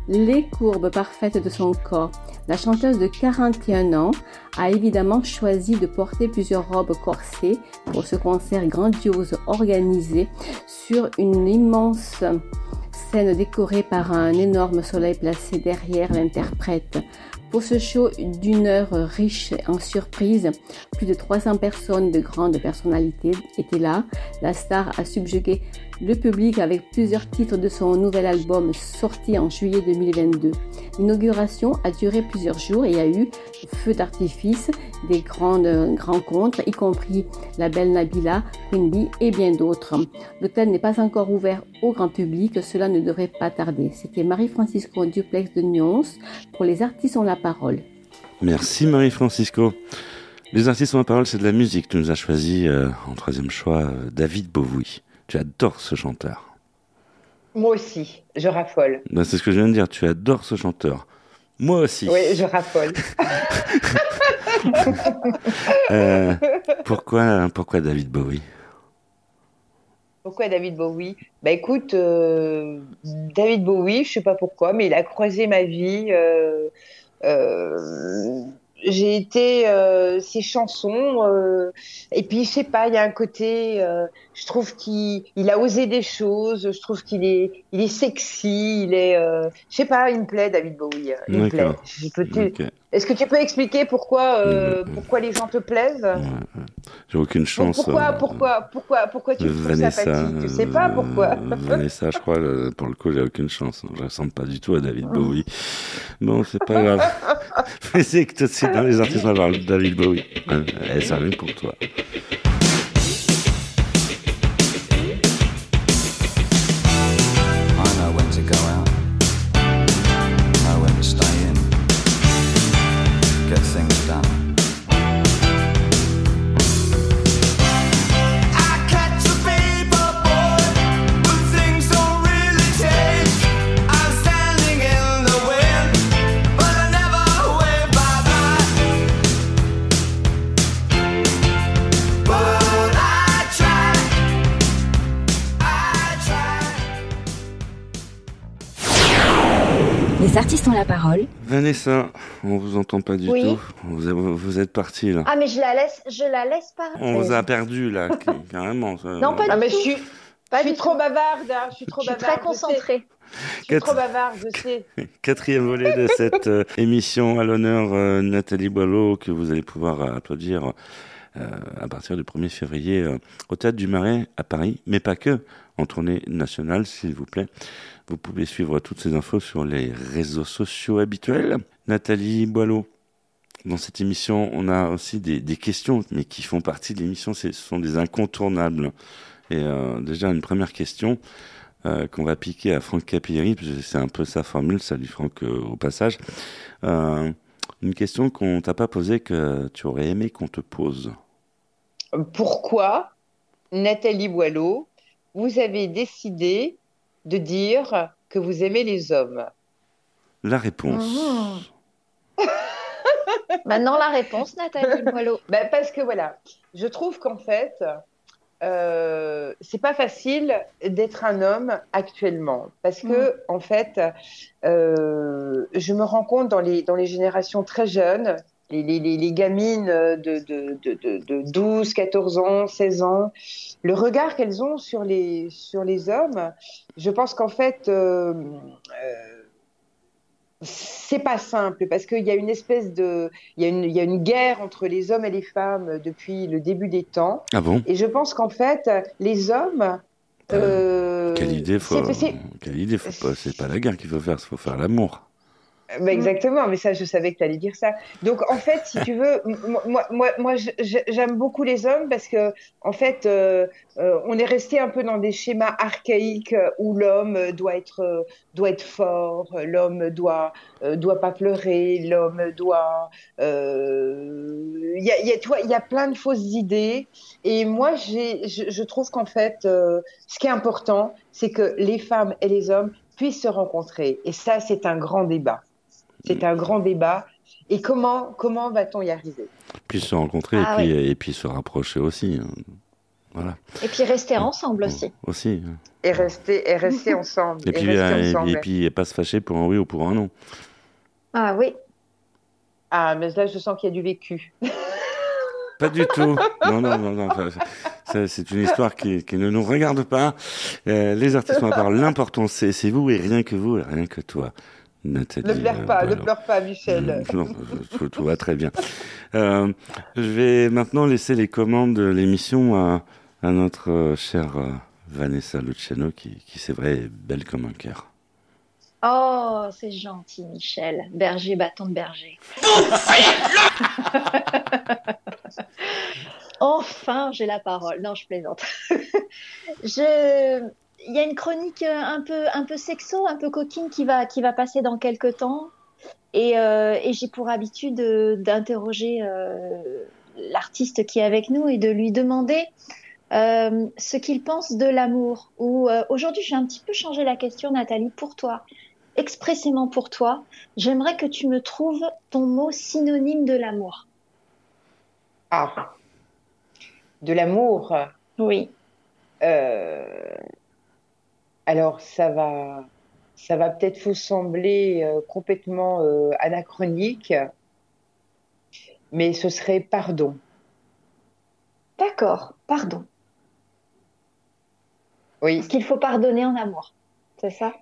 J: les courbes parfaites de son corps. La chanteuse de 41 ans a évidemment choisi de porter plusieurs robes corsées pour ce concert grandiose organisé sur une immense scène décorée par un énorme soleil placé derrière l'interprète. Pour ce show d'une heure riche en surprises, plus de 300 personnes de grandes personnalités étaient là. La star a subjugué le public avec plusieurs titres de son nouvel album sorti en juillet 2022. L'inauguration a duré plusieurs jours et a eu feu d'artifice, des grandes rencontres, y compris la belle Nabila, Queen Bee et bien d'autres. L'hôtel n'est pas encore ouvert au grand public, cela ne devrait pas tarder. C'était Marie-Francisco Duplex de Nyons pour les artistes ont la parole.
A: Merci Marie-Francisco. Les artistes ont la parole, c'est de la musique. Tu nous as choisi euh, en troisième choix euh, David Bowie. Tu adores ce chanteur.
D: Moi aussi, je raffole.
A: Ben, c'est ce que je viens de dire. Tu adores ce chanteur. Moi aussi.
D: Oui, je raffole. [laughs]
A: Euh, pourquoi, pourquoi David Bowie?
D: Pourquoi David Bowie? Bah écoute, euh, David Bowie, je sais pas pourquoi, mais il a croisé ma vie. euh, euh, j'ai été euh, ses chansons euh, et puis je sais pas, il y a un côté, euh, je trouve qu'il il a osé des choses, je trouve qu'il est il est sexy, il est, euh, je sais pas, il me plaît David Bowie, il me plaît. Je peux. Est-ce que tu peux expliquer pourquoi, euh,
A: Mm.
D: pourquoi les gens te plaisent
A: Ouais. J'ai aucune chance.
D: pourquoi,
A: euh,
D: pourquoi, pourquoi, pourquoi tu te trouves
A: Vanessa,
D: sympathique Je sais pas
A: euh,
D: pourquoi.
A: Vanessa, je crois, pour le coup, j'ai aucune chance. Je ressemble pas du tout à David
D: Oh.
A: Bowie. Bon, c'est pas grave. Mais c'est que suite dans les artistes, David Bowie. Eh, ça arrive pour toi.
K: Parole.
A: Vanessa, on vous entend pas du
B: Oui.
A: tout. Vous, vous êtes parti là.
B: Ah, mais je la laisse, je la laisse pas.
A: On vous a perdu là, [laughs] ca- carrément. ça.
B: Non, pas
D: Ah,
B: du
D: mais
B: tout.
D: je suis,
B: Pas
D: je suis
B: du
D: trop
B: tout.
D: bavarde. hein, Je suis trop
B: Je suis très concentrée.
D: Je suis trop bavarde, je sais. [laughs]
A: Quatrième volet de cette euh, émission à l'honneur euh, Nathalie Boileau que vous allez pouvoir euh, applaudir euh, à partir du 1er février euh, au Théâtre du Marais à Paris, mais pas que, en tournée nationale s'il vous plaît. Vous pouvez suivre toutes ces infos sur les réseaux sociaux habituels. Nathalie Boileau, dans cette émission, on a aussi des, questions, mais qui font partie de l'émission, ce sont des incontournables. Et euh, déjà, une première question euh, qu'on va piquer à Franck Capilleri, parce que c'est un peu sa formule, salut Franck au passage. Euh, une question qu'on t'a pas posée, que tu aurais aimé qu'on te pose.
D: Pourquoi, Nathalie Boileau, vous avez décidé de dire que vous aimez les hommes
A: La réponse. [laughs]
B: Maintenant, la réponse, Nathalie Boileau. [laughs]
D: Ben, parce que voilà, je trouve qu'en fait, euh, c'est pas facile d'être un homme actuellement. Parce que, en fait, euh, je me rends compte dans les, dans les générations très jeunes, les, les, les, les gamines de, de, de, de, de 12, 14 ans, 16 ans, le regard qu'elles ont sur les, sur les hommes, je pense qu'en fait, euh, euh, c'est pas simple parce qu'il y a une espèce de, il y a une, il y a une guerre entre les hommes et les femmes depuis le début des temps.
A: Ah bon?
D: Et je pense qu'en fait, les hommes. euh,
A: Quelle idée, faut... Quelle idée, faut pas... c'est pas la guerre qu'il faut faire, il faut faire l'amour.
D: Bah, exactement, mais ça, je savais que tu allais dire ça. Donc, en fait, si tu veux, moi, moi, moi j'aime beaucoup les hommes parce que, en fait, euh, euh, on est resté un peu dans des schémas archaïques euh, où l'homme doit être, euh, doit être fort, l'homme doit, euh, doit pas pleurer, l'homme doit. euh, Il y a, y a, tu vois, il y a plein de fausses idées. Et moi, j'ai, je, je trouve qu'en fait, euh, ce qui est important, c'est que les femmes et les hommes puissent se rencontrer. Et ça, c'est un grand débat. C'est un grand débat. Et comment, comment va-t-on y arriver?
A: Puis se rencontrer
B: Ah
A: et, puis, et puis se rapprocher aussi. hein. Voilà,
B: Et puis rester ensemble aussi.
A: aussi.
D: Et rester, et rester ensemble.
A: Et puis,
D: rester
A: euh, et,
D: ensemble.
A: et puis et pas se fâcher pour un oui ou pour un non.
B: Ah oui.
D: Ah, mais là, je sens qu'il y a du vécu.
A: Pas du tout. Non, non, non, non. C'est une histoire qui, qui ne nous regarde pas. Euh, les artistes ont parlé. L'important, c'est c'est vous et rien que vous, et rien que toi. Nathalie.
D: Ne pleure
A: euh,
D: pas, ne pleure pas, Michel.
A: Non, tout, tout va très bien. Euh, je vais maintenant laisser les commandes de l'émission à, à notre euh, chère euh, Vanessa Luciano, qui, qui c'est vrai, est belle comme un cœur.
B: Oh, c'est gentil, Michel. Berger, bâton de berger. [laughs] enfin, j'ai la parole. Non, je plaisante. [laughs] je... Il y a une chronique euh, un peu, un peu sexo, un peu coquine qui va, qui va passer dans quelques temps. Et, euh, et j'ai pour habitude euh, d'interroger euh, l'artiste qui est avec nous et de lui demander euh, ce qu'il pense de l'amour. Ou aujourd'hui, j'ai un petit peu changé la question, Nathalie, pour toi, expressément pour toi. J'aimerais que tu me trouves ton mot synonyme de l'amour.
D: Ah, de l'amour?
B: Oui.
D: Euh, alors, ça va, ça va peut-être vous sembler euh, complètement euh, anachronique, mais ce serait pardon.
B: D'accord, pardon.
D: Oui.
B: Parce qu'il faut pardonner en amour, c'est ça?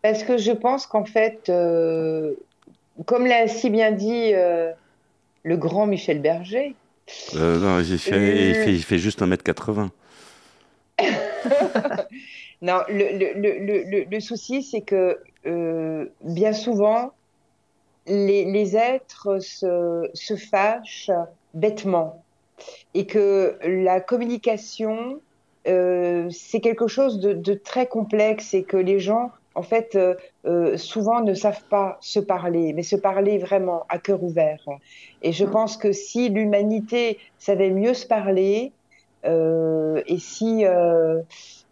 D: Parce que je pense qu'en fait, euh, comme l'a si bien dit euh, le grand Michel Berger,
A: Euh, non, il fait,
D: Euh.
A: il, fait, il fait juste 1m80. [laughs]
D: Non, le, le, le, le, souci, c'est que euh, bien souvent, les, les êtres se, se fâchent bêtement et que la communication, euh, c'est quelque chose de, de très complexe et que les gens, en fait, euh, souvent ne savent pas se parler, mais se parler vraiment à cœur ouvert. Et je pense que si l'humanité savait mieux se parler, et si,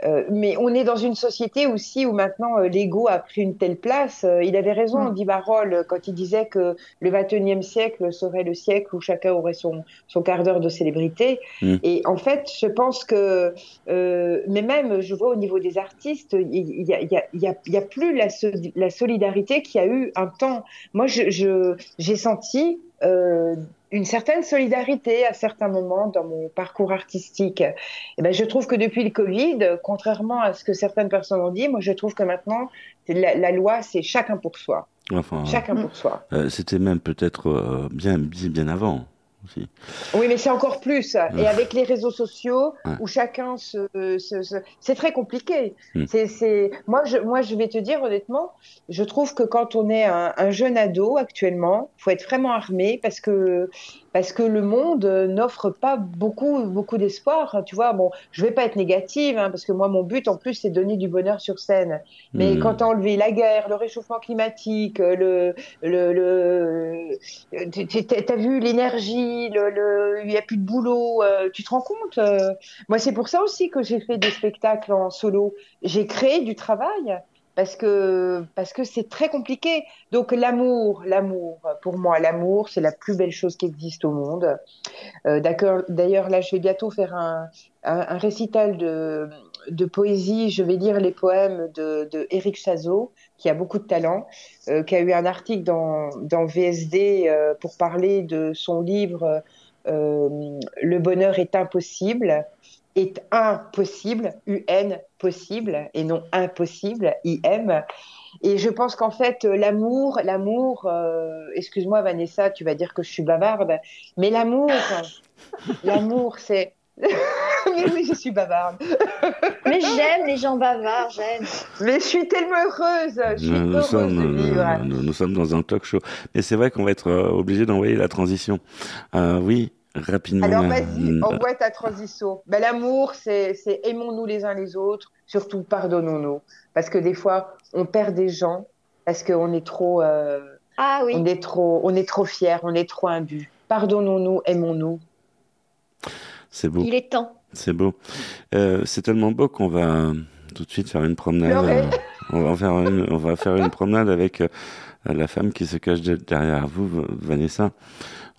D: euh, mais on est dans une société aussi où maintenant euh, l'ego a pris une telle place. Euh, il avait raison, Andy Barol, quand il disait que le 21e siècle serait le siècle où chacun aurait son, son quart d'heure de célébrité.
A: Mm.
D: Et en fait, je pense que, mais même, je vois au niveau des artistes, il il y a, y a, il y a, il y a plus la, so- la solidarité qu'il y a eu un temps. Moi, je, je, j'ai senti euh, une certaine solidarité à certains moments dans mon parcours artistique. Et ben, je trouve que depuis le Covid, contrairement à ce que certaines personnes ont dit, moi, je trouve que maintenant, la, la loi, c'est chacun pour soi.
A: Enfin,
D: Chacun pour soi.
A: euh, c'était même peut-être euh, bien, bien, bien avant aussi.
D: Oui, mais c'est encore plus. Et avec les réseaux sociaux,
A: Ouais.
D: où chacun se, se- se- c'est très compliqué.
A: Mm.
D: C'est, moi, je, moi, je vais te dire honnêtement, je trouve que quand on est un, un jeune ado actuellement, faut être vraiment armé parce que parce que le monde euh, n'offre pas beaucoup beaucoup d'espoir. Tu vois, bon, je vais pas être négative, hein, parce que moi, mon but en plus, c'est de donner du bonheur sur scène. Mais
A: Mm.
D: quand t'as enlevé la guerre, le réchauffement climatique, le le le, tu- tu- t'as vu l'énergie, le, le, il y a plus de boulot, euh, tu te rends compte euh, Moi, c'est pour ça aussi que j'ai fait des spectacles en solo. J'ai créé du travail parce que parce que c'est très compliqué. Donc l'amour, l'amour, pour moi, l'amour, c'est la plus belle chose qui existe au monde. Euh. D'ailleurs, là, je vais bientôt faire un, un, récital de de poésie. Je vais lire les poèmes de, de Éric Chazot, qui a beaucoup de talent, euh, qui a eu un article dans dans VSD euh, pour parler de son livre Le bonheur est impossible est impossible, UN possible, et non impossible, IM. Et je pense qu'en fait, euh, l'amour, l'amour, euh, excuse-moi Vanessa, tu vas dire que je suis bavarde, mais l'amour, [laughs] l'amour, c'est... mais oui, je suis bavarde. [laughs]
B: Mais j'aime les gens bavards, j'aime.
D: Mais je suis tellement heureuse, je suis
A: Nous,
D: heureuse
A: sommes,
D: de
A: euh,
D: vivre.
A: nous, nous sommes dans un talk show. Mais c'est vrai qu'on va être euh, obligé d'envoyer la transition. Euh, oui, rapidement.
D: Alors
A: là.
D: vas-y, envoie ta transition. Ben, L'amour, c'est c'est aimons-nous les uns les autres, surtout pardonnons-nous. Parce que des fois, on perd des gens parce qu'on est trop, euh,
B: Ah oui.
D: on est trop, on est trop fiers, on est trop imbus. Pardonnons-nous, aimons-nous.
A: C'est beau.
B: Il est temps.
A: C'est beau. Euh, c'est tellement beau qu'on va euh, tout de suite faire une promenade. Euh, on, va faire une, on va faire une promenade avec euh, la femme qui se cache de- derrière vous, Vanessa.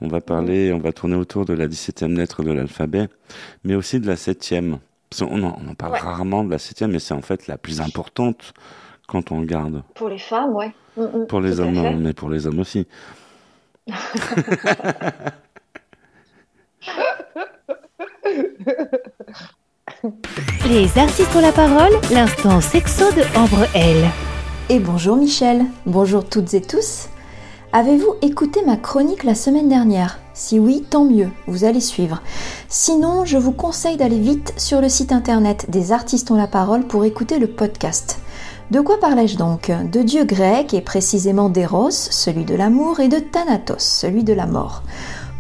A: On va parler, on va tourner autour de la 17e lettre de l'alphabet, mais aussi de la 7e. Parce qu'on en, on en parle
B: Ouais.
A: rarement de la 7e, mais c'est en fait la plus importante quand on regarde.
B: Pour les femmes, ouais. Mm, mm,
A: Pour les hommes, mais pour les hommes aussi. [laughs] [laughs]
E: Les artistes ont la parole, l'instant sexo de Ambre L.
L: Et bonjour Michel, bonjour toutes et tous. Avez-vous écouté ma chronique la semaine dernière? Si oui, tant mieux, vous allez suivre. Sinon, je vous conseille d'aller vite sur le site internet des artistes ont la parole pour écouter le podcast. De quoi parlais-je donc? De dieux grecs et précisément d'Eros, celui de l'amour, et de Thanatos, celui de la mort.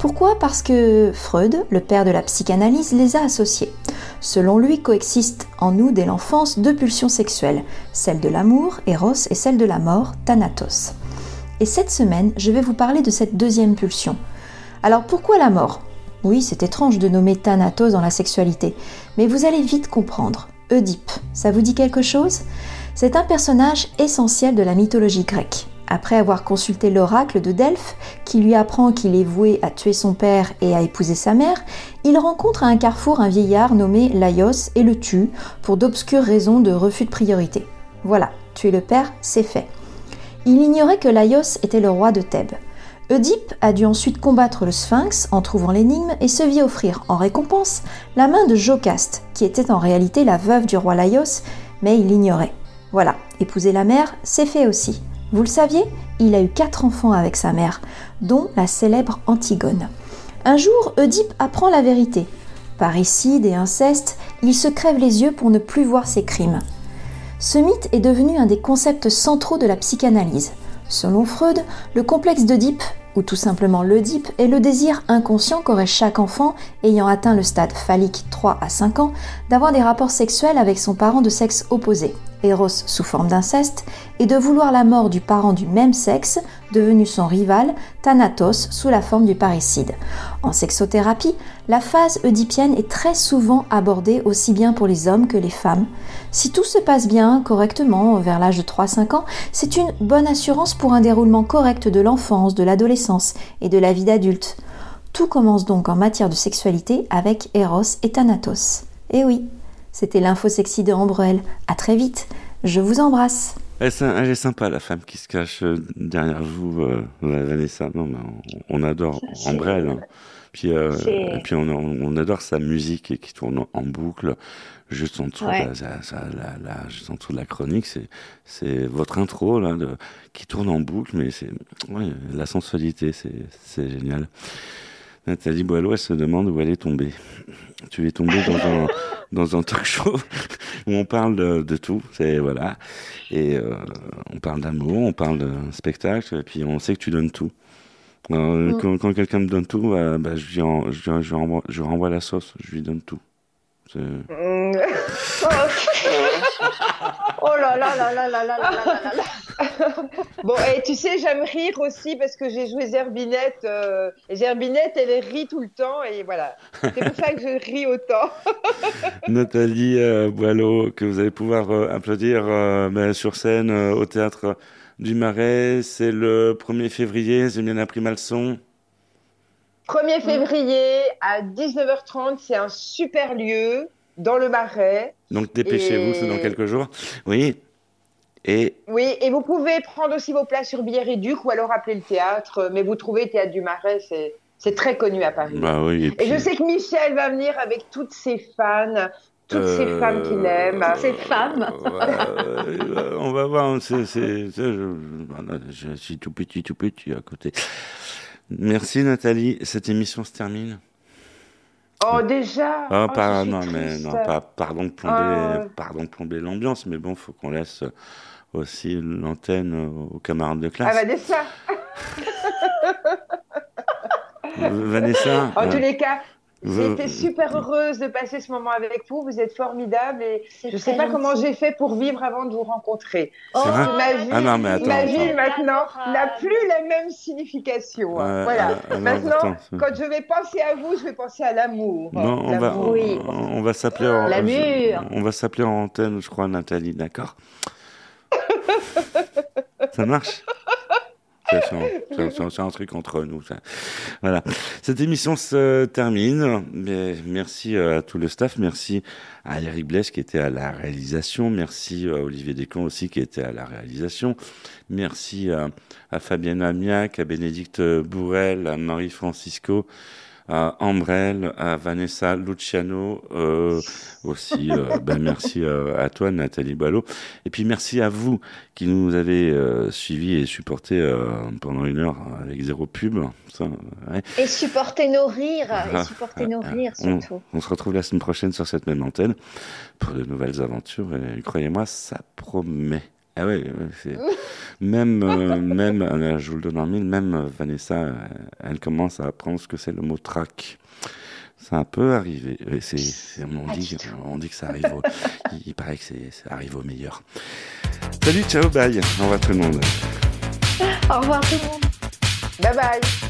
L: Pourquoi Parce que Freud, le père de la psychanalyse, les a associés. Selon lui, coexistent en nous dès l'enfance deux pulsions sexuelles, celle de l'amour, Eros, et celle de la mort, Thanatos. Et cette semaine, je vais vous parler de cette deuxième pulsion. Alors pourquoi la mort? Oui, c'est étrange de nommer Thanatos dans la sexualité, mais vous allez vite comprendre. Oedipe, ça vous dit quelque chose? C'est un personnage essentiel de la mythologie grecque. Après avoir consulté l'oracle de Delphes, qui lui apprend qu'il est voué à tuer son père et à épouser sa mère, il rencontre à un carrefour un vieillard nommé Laios et le tue pour d'obscures raisons de refus de priorité. Voilà, tuer le père, c'est fait. Il ignorait que Laios était le roi de Thèbes. Oedipe a dû ensuite combattre le sphinx en trouvant l'énigme et se vit offrir en récompense la main de Jocaste, qui était en réalité la veuve du roi Laios, mais il l'ignorait. Voilà, épouser la mère, c'est fait aussi. Vous le saviez, il a eu quatre enfants avec sa mère, dont la célèbre Antigone. Un jour, Oedipe apprend la vérité. Parricide et inceste, il se crève les yeux pour ne plus voir ses crimes. Ce mythe est devenu un des concepts centraux de la psychanalyse. Selon Freud, le complexe d'Oedipe, ou tout simplement l'Oedipe, est le désir inconscient qu'aurait chaque enfant ayant atteint le stade phallique 3 à 5 ans d'avoir des rapports sexuels avec son parent de sexe opposé, Eros sous forme d'inceste, et de vouloir la mort du parent du même sexe, devenu son rival, Thanatos, sous la forme du parricide. En sexothérapie, la phase oedipienne est très souvent abordée aussi bien pour les hommes que les femmes. Si tout se passe bien, correctement, vers l'âge de 3-5 ans, c'est une bonne assurance pour un déroulement correct de l'enfance, de l'adolescence et de la vie d'adulte. Tout commence donc en matière de sexualité avec Eros et Thanatos. Eh oui, c'était l'info sexy de Ambrelle. À très vite. Je vous embrasse.
A: Elle, est sy- elle est sympa, la femme qui se cache euh, derrière vous, euh, Vanessa. Non, mais on, on adore Ambrelle. hein. Puis, euh, et puis on, on adore sa musique et qui tourne en boucle juste en dessous,
B: Ouais.
A: de la, juste en dessous de la chronique. C'est, votre intro là, de, qui tourne en boucle, mais c'est ouais, la sensualité, c'est génial. Nathalie Boileau, elle se demande où elle est tombée. Tu es tombée dans un, [laughs] dans un talk show où on parle de, de tout, c'est voilà, et euh, on parle d'amour, on parle d'un spectacle, et puis on sait que tu donnes tout. Alors, euh, quand, quand quelqu'un me donne tout, bah, bah, je, lui en- je, je, renvoie, je renvoie la sauce, je lui donne tout. C'est-
D: Mm. [laughs]
B: Oh là là là là là là là là. [laughs]
D: Bon, et tu sais, j'aime rire aussi parce que j'ai joué Zerbinette. euh, et Zerbinette, elle rit tout le temps. Et voilà. C'est pour ça que je ris autant. [laughs]
A: Nathalie euh, Boileau, que vous allez pouvoir euh, applaudir ben, sur scène au théâtre du Marais. C'est le 1er février, j'ai bien appris ma leçon.
D: 1er février à 19h30, c'est un super lieu dans le Marais.
A: Donc dépêchez-vous,
D: Et-
A: c'est dans quelques jours. Oui. Et
D: Oui, et vous pouvez prendre aussi vos places sur Billets et Duc ou alors appeler le théâtre. Mais vous trouvez Théâtre du Marais, c'est. C'est très connu à Paris.
A: bah oui. Et,
D: je sais que Michel va venir avec toutes ses fans, toutes ces
A: euh,
D: femmes qu'il aime.
B: Ces femmes.
A: euh, on va voir. c'est- c'est- c'est- je, voilà, je suis tout petit, tout petit à côté. Merci Nathalie. Cette émission se termine.
D: Oh, déjà?
A: Ah,
D: Oh,
A: pas, non, mais non, pas, pardon de plomber,
D: Ah.
A: pardon de plomber l'ambiance, mais bon, faut qu'on laisse aussi l'antenne aux camarades de classe.
D: Ah, Vanessa?
A: Euh, [laughs] Vanessa,
D: En
A: euh,
D: tous les cas, j'ai été super heureuse de passer ce moment avec vous. Vous êtes formidables et je ne sais pas comment j'ai fait pour vivre avant de vous rencontrer.
B: Oh,
D: ma vie,
A: Ah non, mais attends,
D: ma
A: attends.
D: vie maintenant n'a plus la même signification. hein. Voilà.
A: ah, ah non,
D: maintenant,
A: attends,
D: quand je vais penser à vous, je vais penser à l'amour.
A: Non, on va,
D: L'amour.
B: Oui.
A: on, on va s'appeler en, on va s'appeler en antenne, je crois, Nathalie, d'accord? [laughs] Ça marche? C'est un truc entre nous. Voilà. Cette émission se termine. Merci euh, à tout le staff. Merci à Eric Blech qui était à la réalisation. Merci à Olivier Descamps aussi qui était à la réalisation. Merci à, à Fabienne Amiac, à Bénédicte Bourrel, à Marie Francisco, à Ambrelle, à Vanessa Luciano, euh, aussi. euh, [laughs] ben, merci euh, à toi, Nathalie Boileau. Et puis merci à vous qui nous avez euh, suivis et supportés pendant une heure avec zéro pub. Ça, ouais.
B: Et supporter nos rires.
A: Ah, [laughs]
B: Et supporter nos rires
A: on,
B: surtout.
A: on se retrouve la semaine prochaine sur cette même antenne pour de nouvelles aventures. Et croyez-moi, ça promet. Ah c'est même euh, [laughs] même euh, je vous le donne en mille, même euh, Vanessa, elle commence à apprendre ce que c'est le mot track. Ça un peu arrivé. Ouais, C'est, c'est- on dit, on dit que ça arrive. Au, [laughs] il, il paraît que c'est, ça arrive au meilleur. Salut, ciao, bye. Au revoir tout le monde.
B: Au revoir tout le monde.
D: Bye bye.